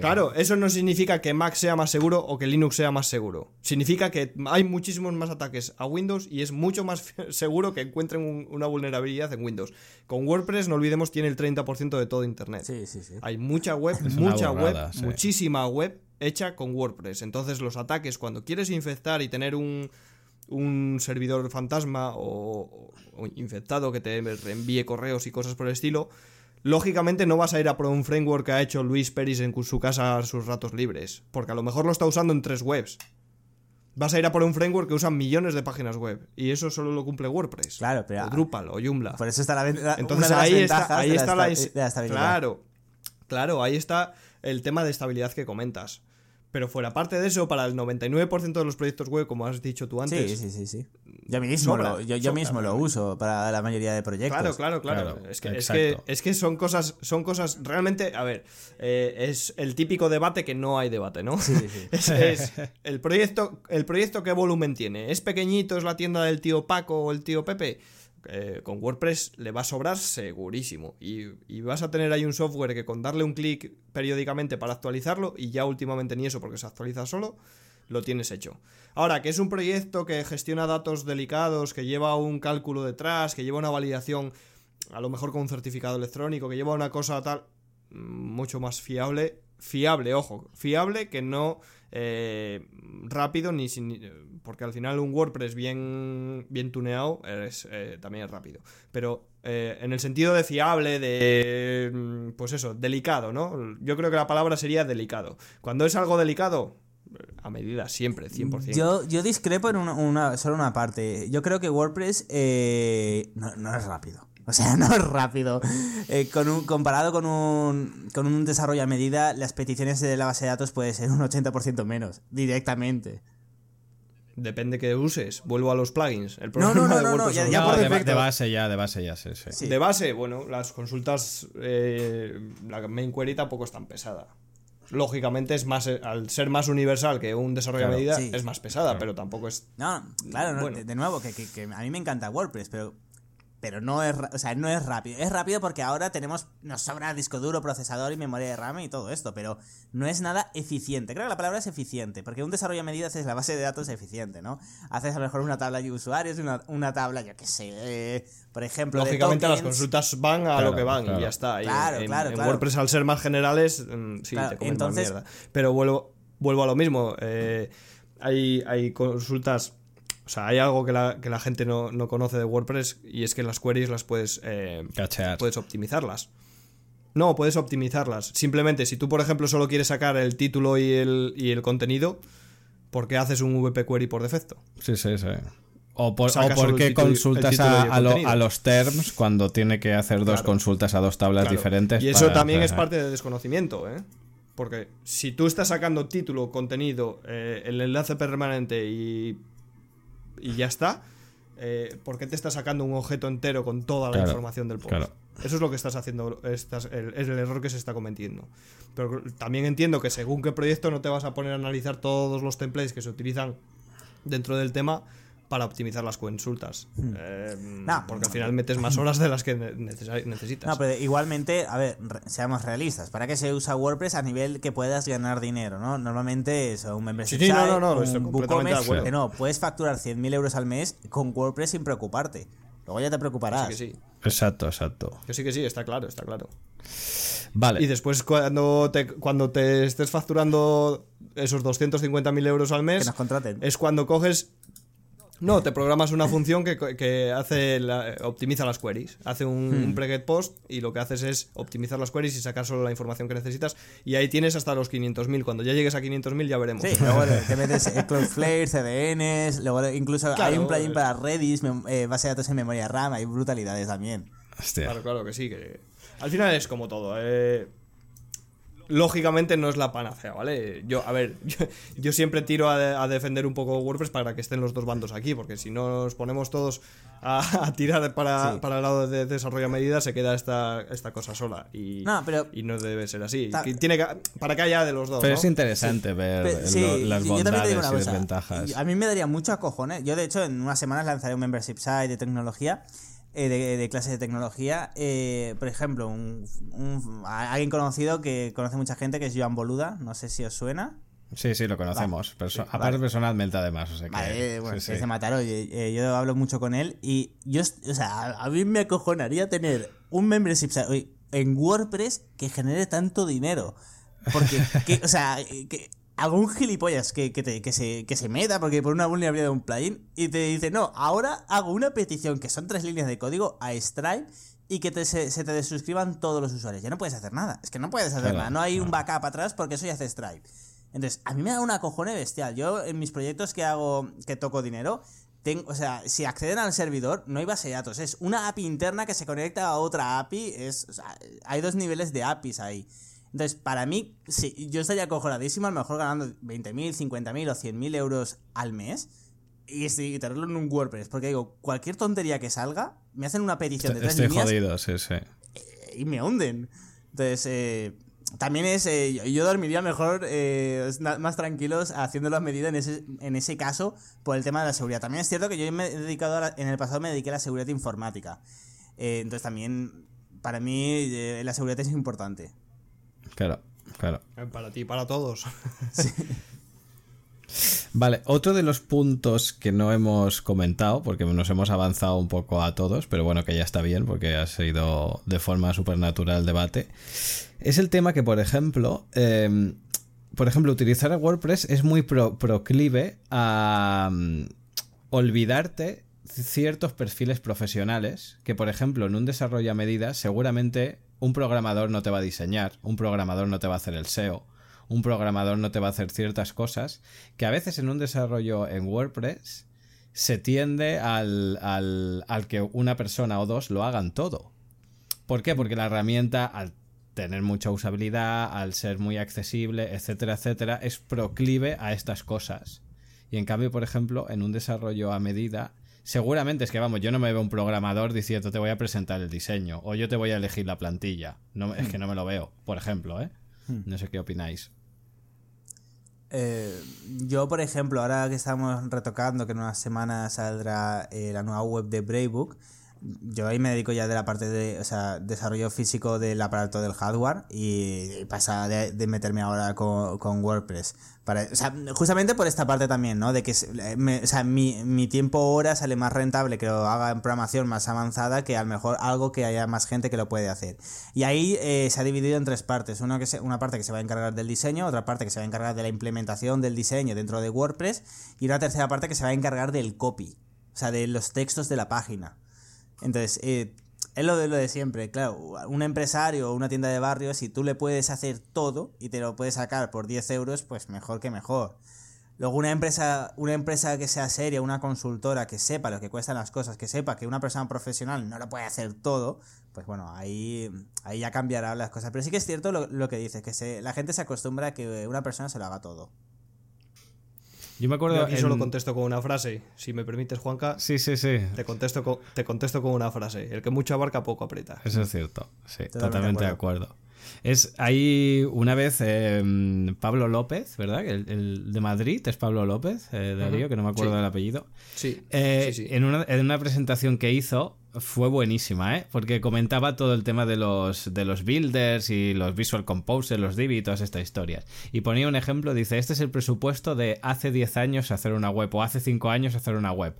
Claro, eso no significa que Mac sea más seguro o que Linux sea más seguro. Significa que hay muchísimos más ataques a Windows y es mucho más (laughs) seguro que encuentren una vulnerabilidad en Windows. Con WordPress, no olvidemos, tiene el 30% de todo Internet. Sí, sí, sí. Hay mucha web, mucha web, muchísima web hecha con WordPress. Entonces, los ataques, cuando quieres infectar y tener un un servidor fantasma o, infectado que te reenvíe correos y cosas por el estilo, lógicamente no vas a ir a por un framework que ha hecho Luis Peris en su casa a sus ratos libres, porque a lo mejor lo está usando en tres webs. Vas a ir a por un framework que usa millones de páginas web y eso solo lo cumple WordPress. Claro, pero o Drupal o Joomla. Por eso está la, Entonces ahí está, ahí está la, Claro. Claro, ahí está el tema de estabilidad que comentas. Pero fuera parte de eso, para el 99% de los proyectos web, como has dicho tú antes. Sí, sí, sí. sí. Yo mismo, lo, yo, mismo lo uso para la mayoría de proyectos. Claro, claro, claro. es, que, es, que, es, que, son cosas, son cosas realmente. A ver, eh, es el típico debate que no hay debate, ¿no? Sí, sí. (laughs) es, el, proyecto, el proyecto, ¿qué volumen tiene? ¿Es pequeñito? ¿Es la tienda del tío Paco o el tío Pepe? Eh, con WordPress le va a sobrar segurísimo. Y, vas a tener ahí un software que con darle un clic periódicamente para actualizarlo, y ya últimamente ni eso porque se actualiza solo, lo tienes hecho. Ahora, que es un proyecto que gestiona datos delicados, que lleva un cálculo detrás, que lleva una validación, a lo mejor con un certificado electrónico, que lleva una cosa tal, mucho más fiable. Fiable, ojo, fiable que no eh, rápido, ni porque al final un WordPress bien, bien tuneado es, eh, también es rápido. Pero eh, en el sentido de fiable, de, mm, pues eso, delicado, ¿no? Yo creo que la palabra sería delicado. Cuando es algo delicado, a medida, siempre, 100%. Yo, yo discrepo en una, solo una parte. Yo creo que WordPress no es rápido. O sea, (laughs) no es rápido. Eh, con un, comparado con un, con un desarrollo a medida, las peticiones de la base de datos puede ser un 80% menos, directamente. Depende que uses. Vuelvo a los plugins. El no, no, no, no, ya, por de, base ya, de base ya, sí, sí. De base, bueno, las consultas, eh, la main query tampoco es tan pesada. Lógicamente es más, al ser más universal que un desarrollo a medida, es más pesada, pero tampoco es... No, claro, de, nuevo, que, que a mí me encanta WordPress, pero pero no es, o sea, no es rápido. Es rápido porque ahora tenemos, nos sobra disco duro, procesador y memoria de RAM y todo esto, pero no es nada eficiente. Creo que la palabra es eficiente, porque un desarrollo a medida es la base de datos eficiente, ¿no? Haces a lo mejor una tabla de usuarios, una, una tabla, yo qué sé, eh, por ejemplo. Lógicamente las consultas van a lo que van y ya está. Claro, en, claro, en, WordPress al ser más generales, mm, sí, te comen entonces... mierda. Pero vuelvo, vuelvo a lo mismo. Eh, hay, hay consultas o sea, hay algo que la, que la gente no, conoce de WordPress y es que las queries las puedes, eh, puedes optimizarlas. No, puedes optimizarlas. Simplemente, si tú, por ejemplo, solo quieres sacar el título y el, y el contenido, ¿por qué haces un VP query por defecto? Sí, sí, sí. O, por, qué consultas a, los terms cuando tiene que hacer dos consultas a dos tablas diferentes. Y eso también es parte de desconocimiento, ¿eh? Porque si tú estás sacando título, contenido, eh, el enlace permanente y, y ya está, eh, ¿por qué te estás sacando un objeto entero con toda la Claro, información del post? claro. Eso es lo que estás haciendo, estás, el- es el error que se está cometiendo. Pero también entiendo que según qué proyecto no te vas a poner a analizar todos los templates que se utilizan dentro del tema para optimizar las consultas. Eh, Hmm. No. porque al final metes más horas de las que (laughs) necesitas. No, pero igualmente, a ver, re- seamos realistas. ¿Para qué se usa WordPress a nivel que puedas ganar dinero, no? Normalmente eso, un membership Sí, sí, no, site, no, no, un completamente de WooCommerce, que no, puedes facturar 100.000 euros al mes con WordPress sin preocuparte. Luego ya te preocuparás. que sí, Exacto, exacto. que sí, que sí, está claro, está claro. Vale. Y después cuando te, cuando te estés facturando esos 250.000 euros al Que mes, nos contraten. es cuando coges... No, te programas una función que, que hace la- optimiza las queries. Hace un, Hmm. un pre-get post y lo que haces es optimizar las queries y sacar solo la información que necesitas. Y ahí tienes hasta los 500.000. Cuando ya llegues a 500.000 ya veremos. Sí, luego te metes (laughs) Cloudflare, CDNs, luego incluso hay un plugin para Redis, eh, base de datos en memoria RAM, hay brutalidades también. Hostia. Claro, claro que sí. Que... Al final es como todo. eh, Lógicamente no es la panacea, ¿vale? Yo, a ver, (laughs) yo, yo siempre tiro a, a defender un poco WordPress para que estén los dos bandos aquí, porque si no nos ponemos todos a, (laughs) a tirar para, Sí. para el lado de desarrollo a medida, se queda esta, esta cosa sola. Y No, pero- y no debe ser así. Ta- tiene que- para que haya de los dos. Pero ¿no? es interesante ver Pero, lo- sí, las te digo bondades una y cosa. desventajas. A mí me daría mucho cojones. Yo, de hecho, en unas semanas lanzaré un membership site de tecnología, eh, de, de clases de tecnología. Eh, por ejemplo, un, alguien conocido que conoce mucha gente, que es Joan Boluda. No sé si os suena. Sí, sí, lo conocemos. Perso- aparte vale. personalmente, además. O sea que, Vale, bueno, sí, sí. Mataró, eh, yo hablo mucho con él y yo, o sea, a- mí me acojonaría tener un membership en WordPress que genere tanto dinero. Porque, que, o sea, que algún gilipollas que, que, te- que se, que se meta porque por una vulnerabilidad de un plugin y te dice, no, ahora hago una petición que son tres líneas de código a Stripe y que te, se, se te desuscriban todos los usuarios. Ya no puedes hacer nada. Es que no puedes hacer Claro, nada. No hay un backup atrás porque eso ya hace Stripe. Entonces, a mí me da una cojone bestial. Yo en mis proyectos que hago, que toco dinero, tengo, o sea, si acceden al servidor, no hay base de datos. Es una API interna que se conecta a otra API. Es, o sea, hay dos niveles de APIs ahí. Entonces, para mí, sí, yo estaría acojonadísimo, a lo mejor ganando 20.000, 50.000 o 100.000 euros al mes. Y tenerlo en un WordPress. Porque digo, cualquier tontería que salga, me hacen una petición de tres Estoy líneas jodido, sí, sí. y me hunden. Entonces, eh, también es. eh, yo- dormiría mejor, eh, más tranquilos, haciéndolo a medida en ese, en ese caso, por el tema de la seguridad. También es cierto que yo me he dedicado a la- en el pasado me dediqué a la seguridad informática. Eh, entonces, también, para mí, eh, la seguridad es importante. Claro, claro. Eh, Para ti, para todos. (laughs) Vale, otro de los puntos que no hemos comentado, porque nos hemos avanzado un poco a todos, pero bueno, que ya está bien, porque ha sido de forma supernatural el debate, es el tema que, por ejemplo, eh, por ejemplo, utilizar WordPress es muy pro- proclive a mm, olvidarte ciertos perfiles profesionales que, por ejemplo, en un desarrollo a medida, seguramente un programador no te va a diseñar, un programador no te va a hacer el SEO, un programador no te va a hacer ciertas cosas que a veces en un desarrollo en WordPress se tiende al, al, al que una persona o dos lo hagan todo. ¿Por qué? Porque la herramienta, al tener mucha usabilidad, al ser muy accesible, etcétera, etcétera, es proclive a estas cosas. Y en cambio, por ejemplo, en un desarrollo a medida, seguramente es que, vamos, yo no me veo un programador diciendo te voy a presentar el diseño o yo te voy a elegir la plantilla. No, es que no me lo veo, por ejemplo, ¿eh? No sé qué opináis. Eh, yo, por ejemplo, ahora que estamos retocando, que en unas semanas saldrá eh, la nueva web de Braybook, yo ahí me dedico ya de la parte de, o sea, desarrollo físico del aparato del hardware y pasa de, meterme ahora con, con WordPress. Para, o sea, justamente por esta parte también, ¿no? De que se- me- o sea, mi, mi tiempo hora sale más rentable que lo haga en programación más avanzada que a lo mejor algo que haya más gente que lo puede hacer. Y ahí eh, se ha dividido en tres partes. Uno que se- una parte que se va a encargar del diseño, otra parte que se va a encargar de la implementación del diseño dentro de WordPress y una tercera parte que se va a encargar del copy, o sea, de los textos de la página. Entonces, eh, es lo de, lo de siempre, claro, un empresario o una tienda de barrio, si tú le puedes hacer todo y te lo puedes sacar por 10 euros, pues mejor que mejor. Luego una empresa, una empresa que sea seria, una consultora que sepa lo que cuestan las cosas, que sepa que una persona profesional no lo puede hacer todo, pues bueno, ahí, ahí ya cambiará las cosas. Pero sí que es cierto lo, lo que dices, que se, la gente se acostumbra a que una persona se lo haga todo. Yo me acuerdo. Yo aquí en- solo contesto con una frase. Si me permites, Juanca, Sí, sí, sí. te contesto con, te contesto con una frase. El que mucho abarca, poco aprieta. Eso es cierto. Sí, Totalmente totalmente, de de acuerdo. Es hay una vez eh, Pablo López, ¿verdad? El, el de Madrid es Pablo López, eh, Darío, que no me acuerdo Sí. del apellido. Sí, Eh, sí, sí. En, una, en una presentación que hizo fue buenísima, ¿eh? Porque comentaba todo el tema de los, de los builders y los visual composers, los Divi y todas estas historias. Y ponía un ejemplo, dice, este es el presupuesto de hace 10 años hacer una web o hace 5 años hacer una web.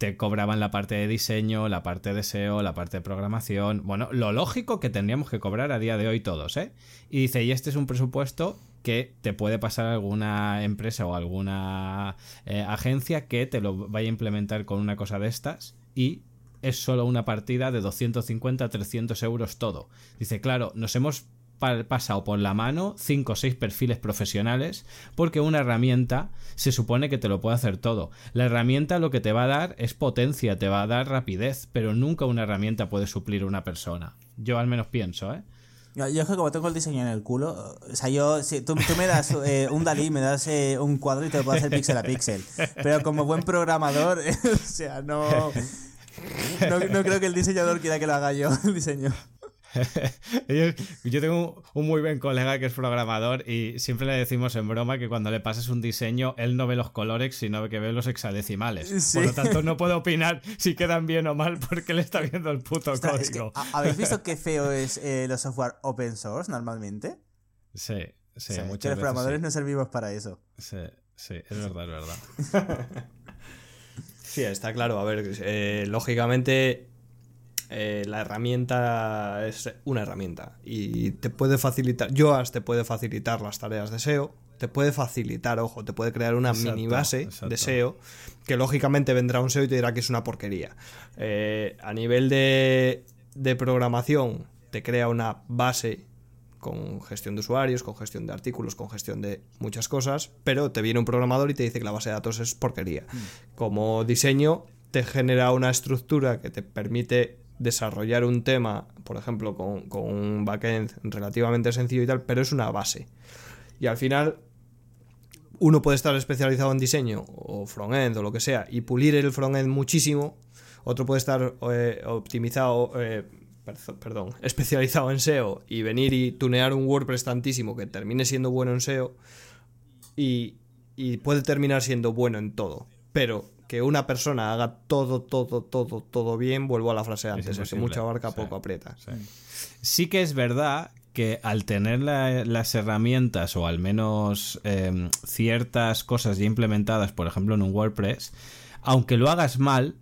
Te cobraban la parte de diseño, la parte de SEO, la parte de programación. Bueno, lo lógico que tendríamos que cobrar a día de hoy todos, ¿eh? Y dice, y este es un presupuesto que te puede pasar alguna empresa o alguna eh, agencia que te lo vaya a implementar con una cosa de estas y es solo una partida de 250 300 euros todo. Dice, claro, nos hemos pasado por la mano 5 o 6 perfiles profesionales porque una herramienta se supone que te lo puede hacer todo. La herramienta lo que te va a dar es potencia, te va a dar rapidez, pero nunca una herramienta puede suplir una persona. Yo al menos pienso, ¿eh? Yo, es que como tengo el diseño en el culo, o sea, yo, si tú, tú me das eh, un Dalí, me das eh, un cuadro y te lo puedo hacer píxel a píxel. Pero como buen programador, (laughs) o sea, no, no creo que el diseñador quiera que lo haga yo, el diseño. (laughs) Ellos- Yo tengo un- un muy buen colega que es programador y siempre le decimos en broma que cuando le pases un diseño, él no ve los colores, sino que ve los hexadecimales. Sí. Por lo tanto, no puede opinar si quedan bien o mal porque él está viendo el puto Ostras, es que, código. ¿ha- ¿Habéis visto qué (laughs) feo es eh, los software open source normalmente? Sí, sí, O sea, que muchas los programadores sí. no servimos para eso. Sí, sí, es verdad, es verdad. (laughs) Sí, está claro. A ver, eh, lógicamente eh, la herramienta es una herramienta y te puede facilitar, Yoast te puede facilitar las tareas de SEO, te puede facilitar, ojo, te puede crear una Exacto, mini base exacto. de SEO que lógicamente vendrá un SEO y te dirá que es una porquería. Eh, a nivel de, de programación te crea una base con gestión de usuarios, con gestión de artículos, con gestión de muchas cosas, pero te viene un programador y te dice que la base de datos es porquería. Como diseño, te genera una estructura que te permite desarrollar un tema, por ejemplo, con, con un backend relativamente sencillo y tal, pero es una base. Y al final, uno puede estar especializado en diseño o frontend o lo que sea y pulir el frontend muchísimo. Otro puede estar eh, optimizado, eh, perdón, (laughs) especializado en SEO y venir y tunear un WordPress tantísimo que termine siendo bueno en SEO y, y puede terminar siendo bueno en todo. Pero que una persona haga todo, todo, todo, todo bien, vuelvo a la frase antes, el que mucho abarca, sí. poco aprieta. Sí. Sí que es verdad que al tener la- las herramientas o al menos eh, ciertas cosas ya implementadas, por ejemplo en un WordPress, aunque lo hagas mal,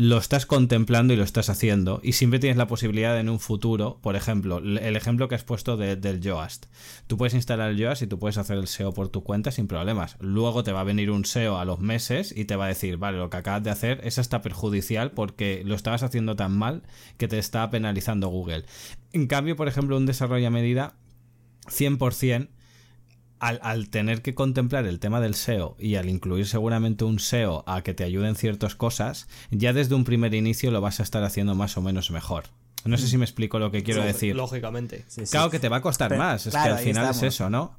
lo estás contemplando y lo estás haciendo y siempre tienes la posibilidad en un futuro, por ejemplo, el ejemplo que has puesto de- del Yoast. Tú puedes instalar el Yoast y tú puedes hacer el SEO por tu cuenta sin problemas. Luego te va a venir un SEO a los meses y te va a decir, vale, lo que acabas de hacer es hasta perjudicial porque lo estabas haciendo tan mal que te está penalizando Google. En cambio, por ejemplo, un desarrollo a medida 100% al, al tener que contemplar el tema del SEO y al incluir seguramente un SEO a que te ayuden ciertas cosas, ya desde un primer inicio lo vas a estar haciendo más o menos mejor. No sé si me explico lo que quiero decir. Lógicamente. Sí, sí. Claro que te va a costar Pero, más, es claro, que al final es eso, ¿no?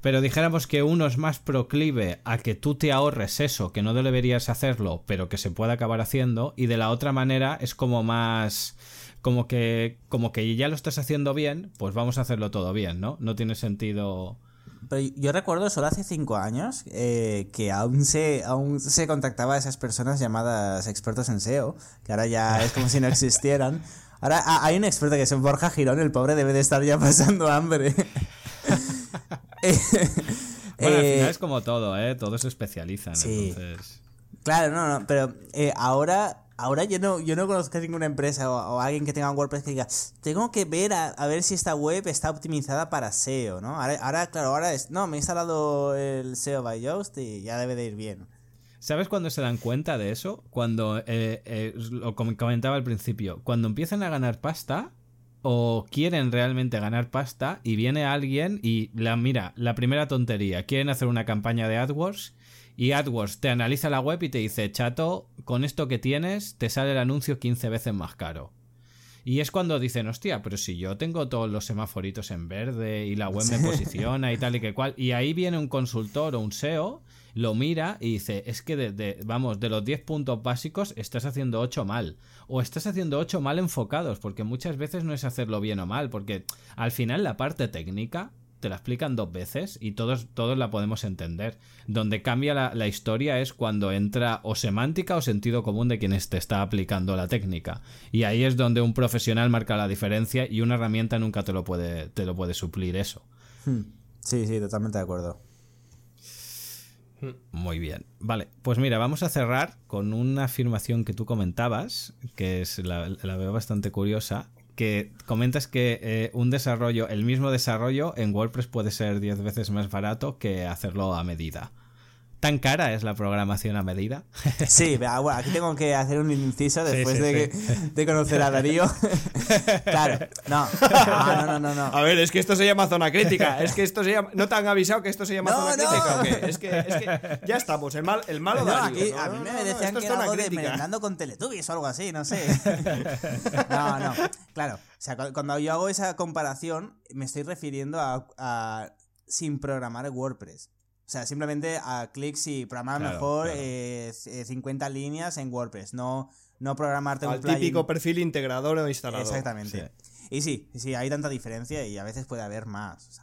Pero dijéramos que uno es más proclive a que tú te ahorres eso, que no deberías hacerlo, pero que se puede acabar haciendo, y de la otra manera es como más como que como que ya lo estás haciendo bien, pues vamos a hacerlo todo bien, ¿no? No tiene sentido Pero yo recuerdo solo hace cinco años eh, que aún se, aún se contactaba a esas personas llamadas expertos en SEO, que ahora ya es como si no existieran. Ahora ha- hay un experto que es Borja Girón, el pobre debe de estar ya (laughs) pasando hambre. (laughs) Bueno, al final es como todo, ¿eh? Todos se especializan, sí. entonces... Claro, no, no, pero eh, ahora, ahora yo no, yo no conozco ninguna empresa o, alguien que tenga un WordPress que diga, tengo que ver a, ver si esta web está optimizada para SEO, ¿no? Ahora, claro, ahora es, no, me he instalado el SEO by Yoast y ya debe de ir bien. ¿Sabes cuándo se dan cuenta de eso? Cuando, eh, eh, lo com- comentaba al principio, cuando empiezan a ganar pasta, o quieren realmente ganar pasta y viene alguien y la mira, la primera tontería, quieren hacer una campaña de AdWords y AdWords te analiza la web y te dice, chato, con esto que tienes te sale el anuncio 15 veces más caro. Y es cuando dicen, hostia, pero si yo tengo todos los semaforitos en verde y la web me posiciona y tal y que cual. Y ahí viene un consultor o un SEO, lo mira y dice, es que de, vamos, de los 10 puntos básicos estás haciendo 8 mal. O estás haciendo 8 mal enfocados, porque muchas veces no es hacerlo bien o mal, porque al final la parte técnica te la explican dos veces y todos, todos la podemos entender. Donde cambia la, historia es cuando entra o semántica o sentido común de quien te está aplicando la técnica. Y ahí es donde un profesional marca la diferencia y una herramienta nunca te lo puede, te lo puede suplir eso. Hmm. Sí, sí, totalmente de acuerdo. Muy bien. Vale, pues mira, vamos a cerrar con una afirmación que tú comentabas, que es la, la veo bastante curiosa, que comentas que eh, un desarrollo, el mismo desarrollo en WordPress puede ser 10 veces más barato que hacerlo a medida. ¿Tan cara es la programación a medida? (laughs) Sí, bueno, aquí tengo que hacer un inciso después de, conocer a Darío. (laughs) claro, no. No, no, no, A ver, es que esto se llama zona crítica. Es que esto se llama. ¿No te han avisado que esto se llama zona crítica o qué? Es que, es que ya estamos, el, mal, el malo Darío. a mí me decían que era algo de merendando con Teletubbies o algo así, no sé. (laughs) No, no. Claro, o sea, cuando yo hago esa comparación, me estoy refiriendo a, a sin programar WordPress. O sea, simplemente a clics y programar mejor 50 eh, líneas en WordPress, no, no programarte Al típico perfil integrador o instalador. Exactamente. Y sí, sí, hay tanta diferencia y a veces puede haber más.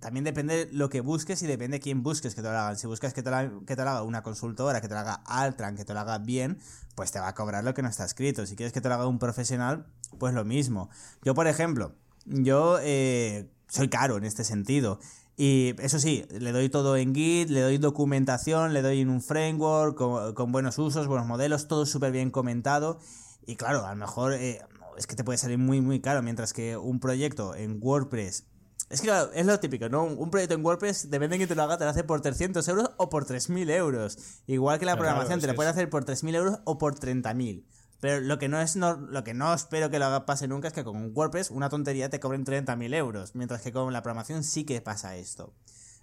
también depende lo que busques y depende quién busques que te lo hagan. Si buscas que te, lo, que te lo haga una consultora, que te lo haga Altran, que te lo haga bien, pues te va a cobrar lo que no está escrito. Si quieres que te lo haga un profesional, pues lo mismo. Yo, por ejemplo, yo eh, soy caro en este sentido. Y eso sí, le doy todo en Git, le doy documentación, le doy en un framework con, buenos usos, buenos modelos, todo súper bien comentado. Y claro, a lo mejor eh, es que te puede salir muy, muy caro, mientras que un proyecto en WordPress. Es que claro, es lo típico, ¿no? Un proyecto en WordPress, depende de que te lo haga, te lo hace por 300 euros o por 3.000 euros. Igual que la programación, te lo puede hacer por 3.000 euros o por 30.000. Pero lo que no es lo que no espero que lo haga pase nunca es que con WordPress una tontería te cobren 30.000 euros, mientras que con la programación sí que pasa esto.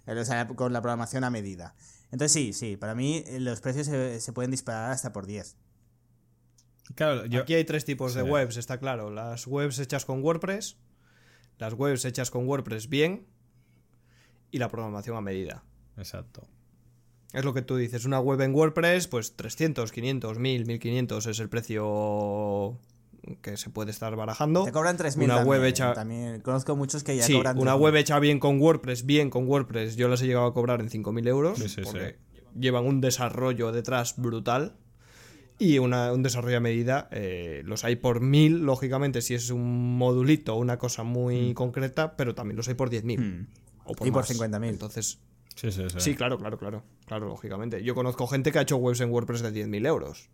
O sea, con la programación a medida. Entonces sí, sí, para mí eh, los precios se, pueden disparar hasta por 10. Claro, Aquí hay tres tipos de webs, está claro. Las webs hechas con WordPress, las webs hechas con WordPress bien y la programación a medida. Exacto. Es lo que tú dices, una web en WordPress, pues 300, 500, 1000, 1500 es el precio que se puede estar barajando. Te cobran 3000 una web hecha también conozco muchos que ya sí, cobran una web hecha bien con WordPress, bien con WordPress, yo las he llegado a cobrar en 5000 euros porque llevan un desarrollo detrás brutal. Y un desarrollo a medida, eh, los hay por 1000, lógicamente, si es un modulito, una cosa muy mm. concreta, pero también los hay por 10.000. Mm. O por y por 50.000. Entonces, Sí, claro, claro, claro. Claro, lógicamente. Yo conozco gente que ha hecho webs en WordPress de 10.000 euros.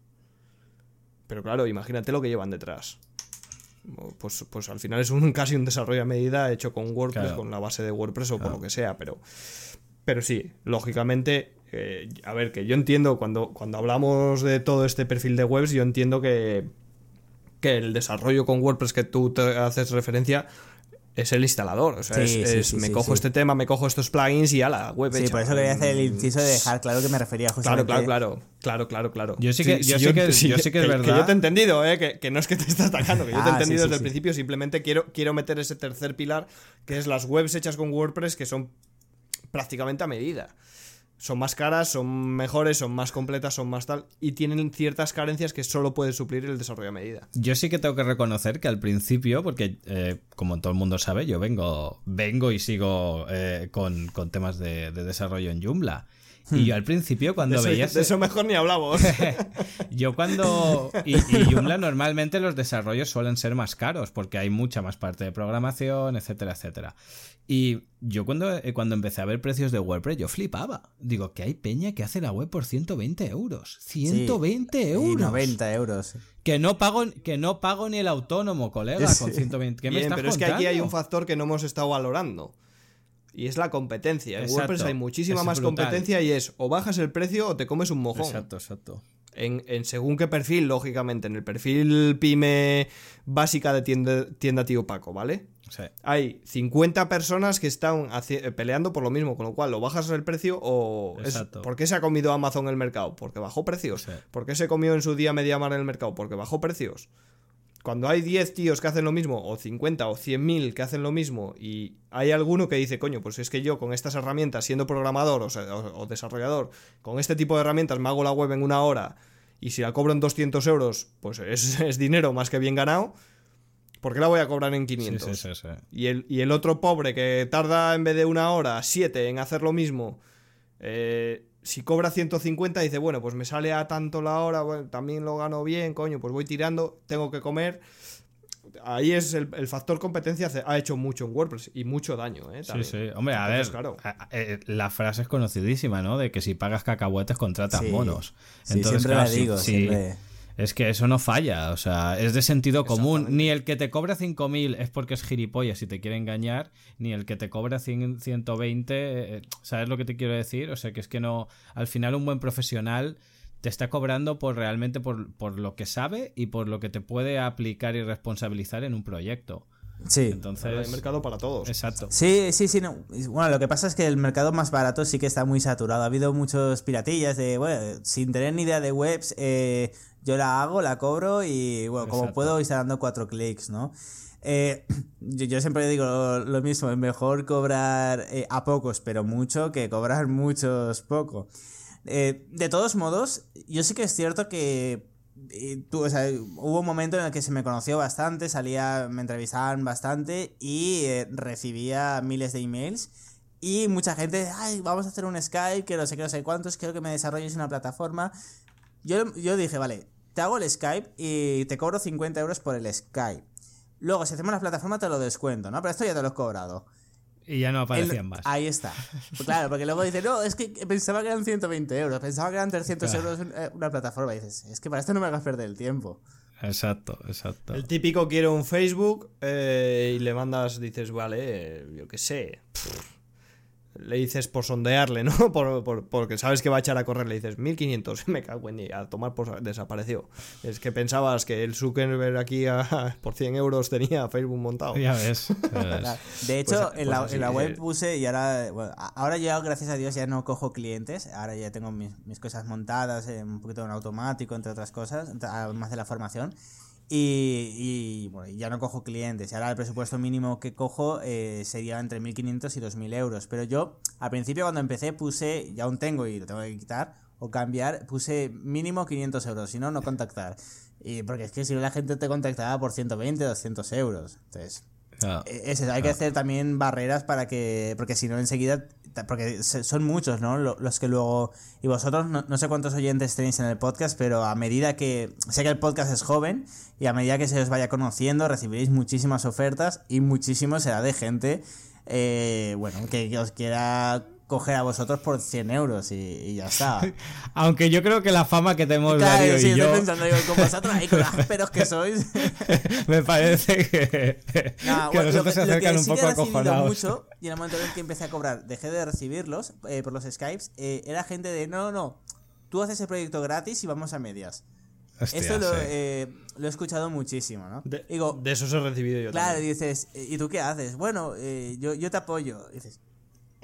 Pero claro, imagínate lo que llevan detrás. Pues, pues al final es un (laughs) casi un desarrollo a medida hecho con WordPress, con la base de WordPress o con lo que sea, pero, pero sí, lógicamente, eh, a ver, que yo entiendo cuando, cuando hablamos de todo este perfil de webs, yo entiendo que, que el desarrollo con WordPress que tú te haces referencia es el instalador. O sea, es, me cojo este tema, me cojo estos plugins y a la web. Sí, por eso quería hacer el inciso de dejar claro que me refería justamente. Claro, claro, claro, claro, claro, Yo sí que, yo, sí que, yo sí que, es verdad. Que yo te he entendido, ¿eh? que, no es que te estés atacando, que yo te he ah, entendido desde el principio. Simplemente quiero, quiero meter ese tercer pilar, que es las webs hechas con WordPress, que son prácticamente a medida son más caras, son mejores, son más completas, son más tal, y tienen ciertas carencias que solo puede suplir el desarrollo a medida. Yo sí que tengo que reconocer que al principio, porque eh, como todo el mundo sabe, yo vengo, vengo y sigo eh, con, temas de, desarrollo en Joomla. Y hmm. yo al principio cuando veía... De eso mejor ni hablamos. (laughs) yo cuando... Y, y, Joomla normalmente los desarrollos suelen ser más caros porque hay mucha más parte de programación, etcétera, etcétera. Y yo cuando, eh, cuando empecé a ver precios de WordPress, yo flipaba. Digo, que hay peña que hace la web por 120 euros. 120 euros. Y 90 euros. Que no pago, que no pago ni el autónomo, colega, (laughs) con 120. ¿Qué me estás pero es que aquí hay un factor que no hemos estado valorando. Y es la competencia. En WordPress hay muchísima más competencia y es o bajas el precio o te comes un mojón. Exacto, exacto. En, en según qué perfil, lógicamente, en el perfil pyme básica de tienda, tienda tío Paco, ¿vale? Sí. Hay 50 personas que están eh, peleando por lo mismo, con lo cual o bajas el precio o... es- Exacto. ¿Por qué se ha comido Amazon el mercado? Porque bajó precios. Sí. ¿Por qué se comió en su día Mediamar en el mercado? Porque bajó precios. Cuando hay 10 tíos que hacen lo mismo, o 50 o 100 mil que hacen lo mismo, y hay alguno que dice, coño, pues es que yo con estas herramientas, siendo programador o, sea, o- o desarrollador, con este tipo de herramientas me hago la web en una hora, y si la cobro en 200 euros, pues es, (laughs) es dinero más que bien ganado, ¿por qué la voy a cobrar en Sí, 500? sí, sí, sí. Y el, y el otro pobre que tarda en vez de una hora, siete en hacer lo mismo, eh, si cobra 150 dice, bueno, pues me sale a tanto la hora, bueno, también lo gano bien, coño, pues voy tirando, tengo que comer. Ahí es el, el factor competencia ha hecho mucho en WordPress y mucho daño, ¿eh? Sí, También. sí. Hombre, a Entonces, ver, claro. a- a- eh, la frase es conocidísima, ¿no? De que si pagas cacahuetes contratas Sí. monos. Sí, Entonces, siempre claro, la si- digo, si- siempre. Es que eso no falla, o sea, es de sentido común. Ni el que te cobra 5.000 es porque es gilipollas y te quiere engañar, ni el que te cobra 100 120, eh, ¿sabes lo que te quiero decir? O sea, que es que no, al final un buen profesional te está cobrando por realmente por, por lo que sabe y por lo que te puede aplicar y responsabilizar en un proyecto. Sí. Entonces, Hay mercado para todos. exacto. Sí, sí, sí. No. Bueno, lo que pasa es que el mercado más barato sí que está muy saturado. Ha habido muchos piratillas de, bueno, sin tener ni idea de webs, eh, yo la hago, la cobro y, bueno, como Exacto. puedo, estar dando cuatro clics, ¿no? Eh, (clears throat) yo, yo siempre digo lo, lo mismo, es mejor cobrar eh, a pocos, pero mucho, que cobrar muchos poco. Eh, de todos modos, yo sí que es cierto que tú, o sea, hubo un momento en el que se me conoció bastante, salía, me entrevistaban bastante y recibía miles de emails. Y mucha gente, ay, vamos a hacer un Skype, que no sé qué, no sé cuántos, quiero que me desarrolles una plataforma. Yo, yo dije, vale, te hago el Skype y te cobro 50 euros por el Skype. Luego, si hacemos la plataforma, te lo descuento, ¿no? Pero esto ya te lo he cobrado. Y ya no El- aparecían más. Ahí está. Pues claro, porque luego dice, no, es que pensaba que eran 120 euros, pensaba que eran 300 Claro. euros eh, una plataforma. Y dices, es que para esto no me hagas perder el tiempo. Exacto, exacto. El típico quiere un Facebook eh, y le mandas, dices, vale, yo qué sé. pff, Le dices por sondearle, ¿no? (laughs) Por, por- porque sabes que va a echar a correr, le dices 1500, (laughs) me cago en ella, a tomar por desapareció. Es que pensabas que el Zuckerberg aquí a- (laughs) por 100 euros tenía Facebook montado. Ya ves. ya ves. Claro. De hecho, Pues- en, la, pues así, en la web puse y ahora, bueno, ahora ya, gracias a Dios, ya no cojo clientes. Ahora ya tengo mis, mis cosas montadas, eh, un poquito en automático, entre otras cosas, además de la formación. Y, y, bueno, ya no cojo clientes. Y ahora el presupuesto mínimo que cojo eh, sería entre 1.500 y 2.000 euros. Pero yo, al principio, cuando empecé, puse, y aún tengo y lo tengo que quitar o cambiar, puse mínimo 500 euros, si no, no contactar. Y porque es que si la gente te contactaba por 120, 200 euros. Entonces, Eh, es eso, hay que hacer también barreras para que. Porque si no, enseguida. Porque son muchos, ¿no? Lo- Los que luego. Y vosotros, no, no sé cuántos oyentes tenéis en el podcast, pero a medida que. Sé que el podcast es joven y a medida que se os vaya conociendo, recibiréis muchísimas ofertas y muchísimo será de gente. eh, bueno, que, que os quiera coger a vosotros por 100 euros y, y ya está. (laughs) Aunque yo creo que la fama que tenemos Claro, Darío sí, y estoy yo pensando, digo, con vosotros ahí con los (laughs) ásperos que sois. (laughs) me parece que, Nah, que bueno, nosotros se lo que- lo acercan que un sí que poco he recibido acojonados. mucho, y en el momento en el que empecé a cobrar, dejé de recibirlos eh, por los Skypes, eh, era gente de, no, no, no, tú haces el proyecto gratis y vamos a medias. Hostia, Esto lo, sí. eh, lo he escuchado muchísimo, ¿no? De, Digo, de esos he recibido yo claro, y también. dices, ¿y tú qué haces? Bueno, eh, yo, yo te apoyo. Dices,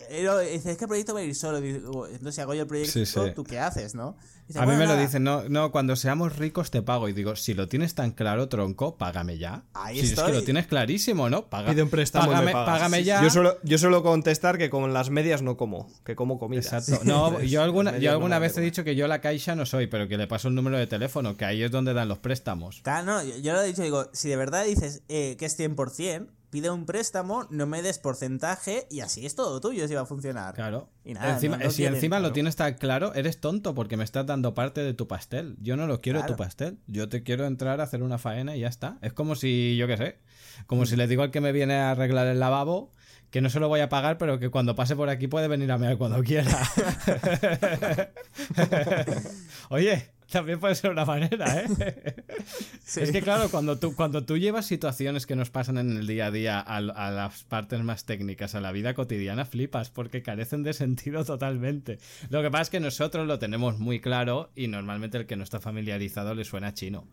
es que el proyecto va a ir solo. Digo, Entonces, si hago yo el proyecto, Sí, sí. ¿tú qué haces, no? Dice, A mí "Bueno, me lo nada". dicen, no, no, cuando seamos ricos te pago. Y digo, si lo tienes tan claro, tronco, págame ya. Ahí si es que lo tienes clarísimo, ¿no? Paga, Pide un préstamo y me págame, págame Sí, ya. Yo suelo, yo suelo contestar que con las medias no como, que como comida. Exacto. No, (laughs) yo alguna, yo no alguna me vez he dicho que yo la caixa no soy, pero que le paso el número de teléfono, que ahí es donde dan los préstamos. Claro, no, yo, yo lo he dicho, digo, si de verdad dices eh, que es 100%, pide un préstamo, no me des porcentaje y así es todo tuyo si va a funcionar. Claro. Y nada, encima, no- no si quieren, encima lo tienes tan claro, eres tonto porque me estás dando parte de tu pastel. Yo no lo quiero Claro. tu pastel. Yo te quiero entrar a hacer una faena y ya está. Es como si, yo qué sé, como Mm. si le digo al que me viene a arreglar el lavabo que no se lo voy a pagar, pero que cuando pase por aquí puede venir a mear cuando quiera. (laughs) (laughs) Oye, también puede ser una manera, ¿eh? (laughs) Es que claro, cuando tú, cuando tú llevas situaciones que nos pasan en el día a día a, a, las partes más técnicas, a la vida cotidiana, flipas, porque carecen de sentido totalmente. Lo que pasa es que nosotros lo tenemos muy claro y normalmente el que no está familiarizado le suena chino.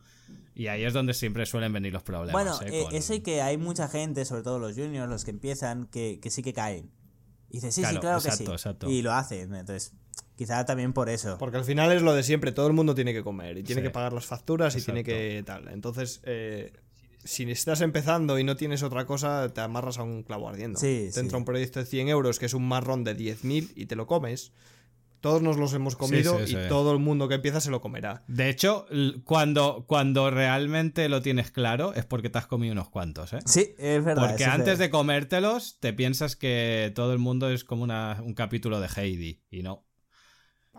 Y ahí es donde siempre suelen venir los problemas. Bueno, ¿eh? Con... eso y que hay mucha gente, sobre todo los juniors, los que empiezan, que, que sí que caen. Y dice, sí, claro, sí, claro exacto, que sí. Exacto. Y lo hacen. Entonces, quizá también por eso. Porque al final es lo de siempre, todo el mundo tiene que comer y tiene sí. que pagar las facturas y tiene que tal. Entonces, eh, si estás empezando y no tienes otra cosa, te amarras a un clavo ardiendo. Sí, te entra un proyecto de 100 euros que es un marrón de 10.000 y te lo comes. Todos nos los hemos comido sí, sí, y todo el mundo que empieza se lo comerá. De hecho, cuando, cuando realmente lo tienes claro es porque te has comido unos cuantos, ¿eh? Sí, es verdad. Porque antes es de comértelos te piensas que todo el mundo es como una, un capítulo de Heidi y no.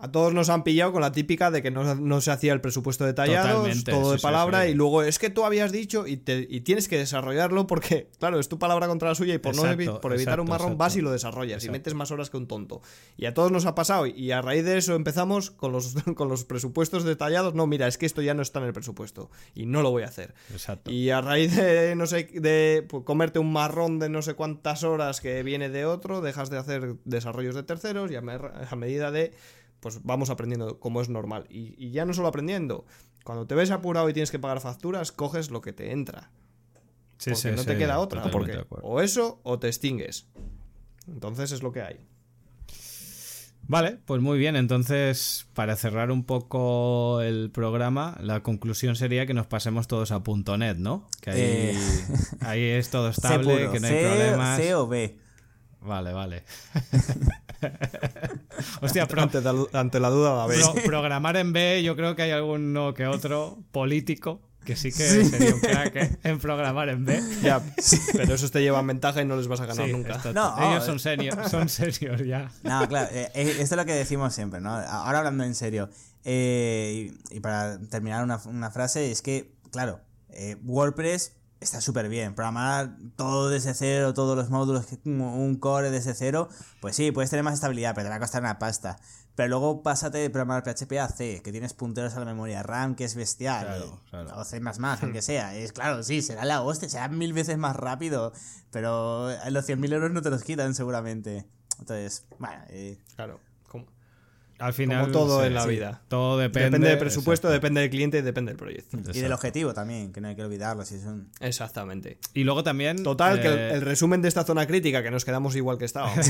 A todos nos han pillado con la típica de que no, no se hacía el presupuesto detallado, Totalmente, todo de palabra, sí, sí. y luego es que tú habías dicho y, te, y, tienes que desarrollarlo porque, claro, es tu palabra contra la suya y por, exacto, no, por evitar exacto, un marrón exacto. vas y lo desarrollas y metes más horas que un tonto. Y a todos nos ha pasado y a raíz de eso empezamos con los, (laughs) con los presupuestos detallados. No, mira, es que esto ya no está en el presupuesto y no lo voy a hacer. Exacto. Y a raíz de, no sé, de pues, comerte un marrón de no sé cuántas horas que viene de otro, dejas de hacer desarrollos de terceros y a, a medida de pues vamos aprendiendo como es normal. Y, y, ya no solo aprendiendo, cuando te ves apurado y tienes que pagar facturas, coges lo que te entra. Sí, porque sí, no te sí, queda otra. Porque o eso o te extingues. Entonces es lo que hay. Vale, pues muy bien. Entonces, para cerrar un poco el programa, la conclusión sería que nos pasemos todos a .net, ¿no? Que ahí, eh... ahí es todo (laughs) estable, que no hay C, problemas. C o B. Vale, vale. (laughs) Hostia, pro, ante, ante, la duda, a ver. Pro, programar en B, yo creo que hay alguno que otro político que sí que sí. sería un crack ¿eh? en programar en B. Ya, sí. pero esos te llevan ventaja y no les vas a ganar sí, nunca. Esto, no, Ellos son seniors, son seniors ya. No, claro, eh, esto es lo que decimos siempre, ¿no? Ahora hablando en serio. Eh, y, y, para terminar una, una, frase, es que, claro, eh, WordPress está súper bien. Programar todo desde cero, todos los módulos, un core desde cero, pues sí, puedes tener más estabilidad, pero te va a costar una pasta. Pero luego pásate de programar PHP a C, que tienes punteros a la memoria RAM, que es bestial. Claro, claro. O C, aunque (laughs) sea. Es claro, sí, será la hostia, será mil veces más rápido. Pero los 100.000 euros no te los quitan, seguramente. Entonces, bueno. Eh, claro. Como, al final, como todo sí, en la sí. vida. Todo depende. Depende del presupuesto, exacto. depende del cliente y depende del proyecto. Exacto. Y del objetivo también, que no hay que olvidarlo. Si es un... Exactamente. Y luego también. Total, eh... que el, el, resumen de esta zona crítica, que nos quedamos igual que estábamos. (laughs)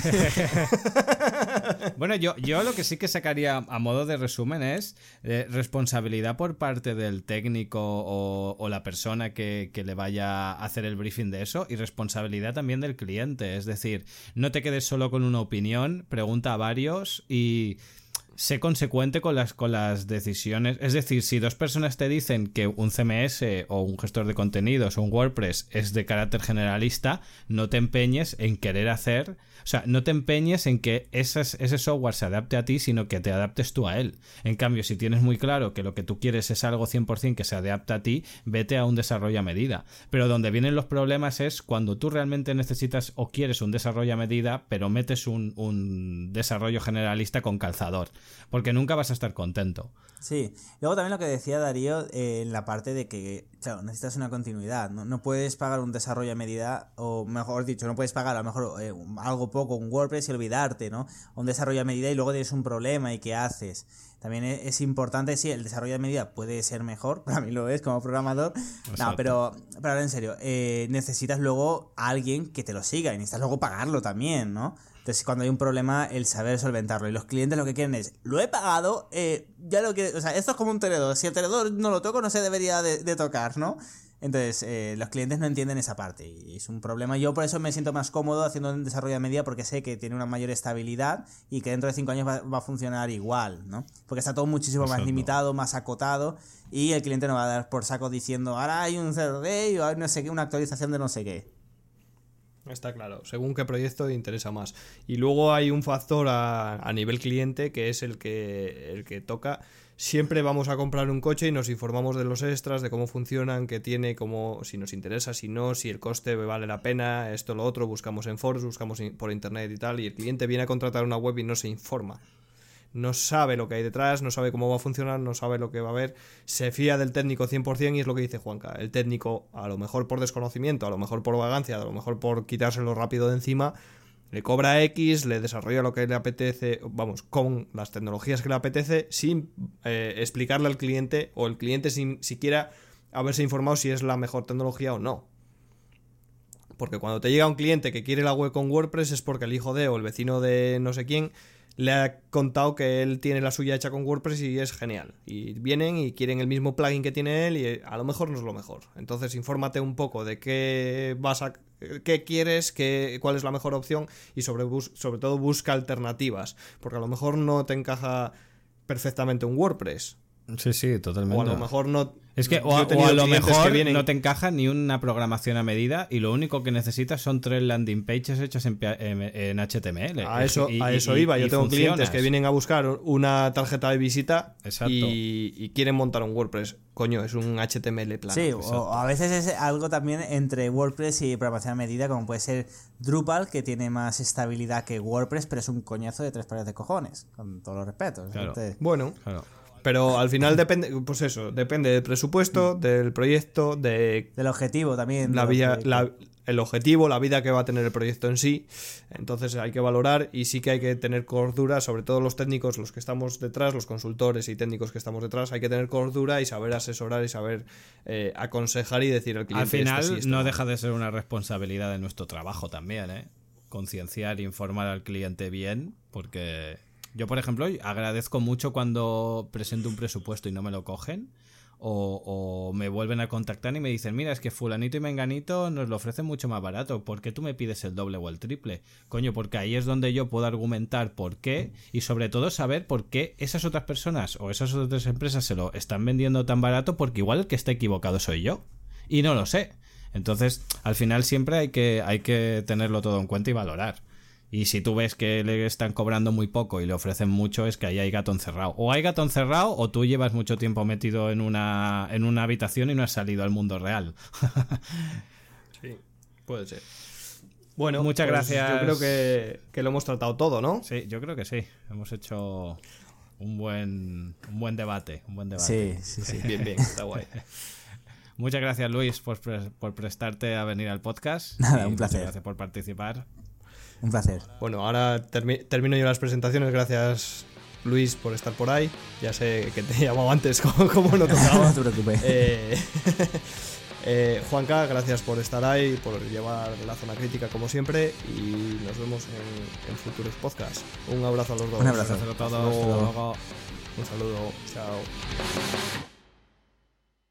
bueno, yo, yo lo que sí que sacaría a modo de resumen es eh, responsabilidad por parte del técnico o, o la persona que, que, le vaya a hacer el briefing de eso y responsabilidad también del cliente. Es decir, no te quedes solo con una opinión, pregunta a varios y sé consecuente con las, con las decisiones. Es decir, si dos personas te dicen que un CMS o un gestor de contenidos o un WordPress es de carácter generalista, no te empeñes en querer hacer, o sea, no te empeñes en que esas, ese software se adapte a ti, sino que te adaptes tú a él. En cambio, si tienes muy claro que lo que tú quieres es algo 100% que se adapta a ti, vete a un desarrollo a medida. Pero donde vienen los problemas es cuando tú realmente necesitas o quieres un desarrollo a medida, pero metes un, un desarrollo generalista con calzador porque nunca vas a estar contento. Sí, luego también lo que decía Darío eh, en la parte de que, claro, necesitas una continuidad, ¿no? no puedes pagar un desarrollo a medida, o mejor dicho, no puedes pagar a lo mejor eh, algo poco, un WordPress y olvidarte, ¿no? Un desarrollo a medida y luego tienes un problema y qué haces. También es, es importante, sí, el desarrollo a medida puede ser mejor, (laughs) para mí lo es como programador, Exacto. no, pero, pero ahora en serio, eh, necesitas luego a alguien que te lo siga y necesitas luego pagarlo también, ¿no? Entonces, cuando hay un problema, el saber solventarlo. Y los clientes lo que quieren es, lo he pagado, eh, ya lo que. O sea, esto es como un tenedor. Si el tenedor no lo toco, no se debería de, de tocar, ¿no? Entonces, eh, los clientes no entienden esa parte y es un problema. Yo por eso me siento más cómodo haciendo un desarrollo a medida porque sé que tiene una mayor estabilidad y que dentro de cinco años va, va a funcionar igual, ¿no? Porque está todo muchísimo Exacto. más limitado, más acotado y el cliente no va a dar por saco diciendo, ahora hay un CRD o hay no sé qué, una actualización de no sé qué. Está claro, según qué proyecto te interesa más. Y luego hay un factor a, a, nivel cliente que es el que, el que toca. Siempre vamos a comprar un coche y nos informamos de los extras, de cómo funcionan, qué tiene, cómo, si nos interesa, si no, si el coste vale la pena, esto, lo otro. Buscamos en foros, buscamos por internet y tal. Y el cliente viene a contratar una web y no se informa. No sabe lo que hay detrás, no sabe cómo va a funcionar, no sabe lo que va a haber, se fía del técnico 100% y es lo que dice Juanca. El técnico, a lo mejor por desconocimiento, a lo mejor por vagancia, a lo mejor por quitárselo rápido de encima, le cobra X, le desarrolla lo que le apetece, vamos, con las tecnologías que le apetece, sin eh, explicarle al cliente o el cliente sin siquiera haberse informado si es la mejor tecnología o no. Porque cuando te llega un cliente que quiere la web con WordPress es porque el hijo de o el vecino de no sé quién le ha contado que él tiene la suya hecha con WordPress y es genial. Y vienen y quieren el mismo plugin que tiene él y a lo mejor no es lo mejor. Entonces infórmate un poco de qué vas a qué quieres, qué, cuál es la mejor opción y sobre, sobre todo busca alternativas, porque a lo mejor no te encaja perfectamente un WordPress. Sí, sí, totalmente. O a lo mejor no es que o, a lo mejor no te encaja ni una programación a medida y lo único que necesitas son tres landing pages hechos en, HTML. A eso, a eso iba. Yo tengo clientes que vienen a buscar una tarjeta de visita y, quieren montar un WordPress. Coño, es un HTML plano. Sí, o a veces es algo también entre WordPress y programación a medida, como puede ser Drupal, que tiene más estabilidad que WordPress, pero es un coñazo de tres pares de cojones, con todos los respetos. Bueno, claro. Pero al final depende, pues eso, depende del presupuesto, mm. del proyecto, de... Del objetivo también. La vida, el objetivo, la vida que va a tener el proyecto en sí. Entonces hay que valorar y sí que hay que tener cordura, sobre todo los técnicos, los que estamos detrás, los consultores y técnicos que estamos detrás, hay que tener cordura y saber asesorar y saber eh, aconsejar y decir al cliente. Al final no deja de ser una responsabilidad de nuestro trabajo también, ¿eh? Concienciar e informar al cliente bien, porque yo, por ejemplo, agradezco mucho cuando presento un presupuesto y no me lo cogen. O, me vuelven a contactar y me dicen, mira, es que fulanito y menganito nos lo ofrecen mucho más barato, ¿por qué tú me pides el doble o el triple? Coño, porque ahí es donde yo puedo argumentar por qué y sobre todo saber por qué esas otras personas o esas otras empresas se lo están vendiendo tan barato porque igual el que está equivocado soy yo y no lo sé. Entonces, al final siempre hay que, hay que tenerlo todo en cuenta y valorar. Y si tú ves que le están cobrando muy poco y le ofrecen mucho, es que ahí hay gato encerrado. O hay gato encerrado o tú llevas mucho tiempo metido en una, en una habitación y no has salido al mundo real. (laughs) sí, puede ser. Bueno, muchas pues gracias. Yo creo que, que, lo hemos tratado todo, ¿no? Sí, yo creo que sí. Hemos hecho un buen, un buen debate. Un buen debate. Sí, sí, sí. bien, bien, está guay. (laughs) Muchas gracias, Luis, por, por prestarte a venir al podcast. Nada, un placer. Gracias por participar. Un placer. Bueno, ahora termino yo las presentaciones. Gracias, Luis, por estar por ahí. Ya sé que te (laughs) he llamado antes, (laughs) como, no tocaba. (laughs) no te preocupes. Eh, eh, Juanca, gracias por estar ahí, por llevar la zona crítica como siempre. Y nos vemos en, futuros podcasts. Un abrazo a los dos. Un abrazo a todos. Un saludo. Chao.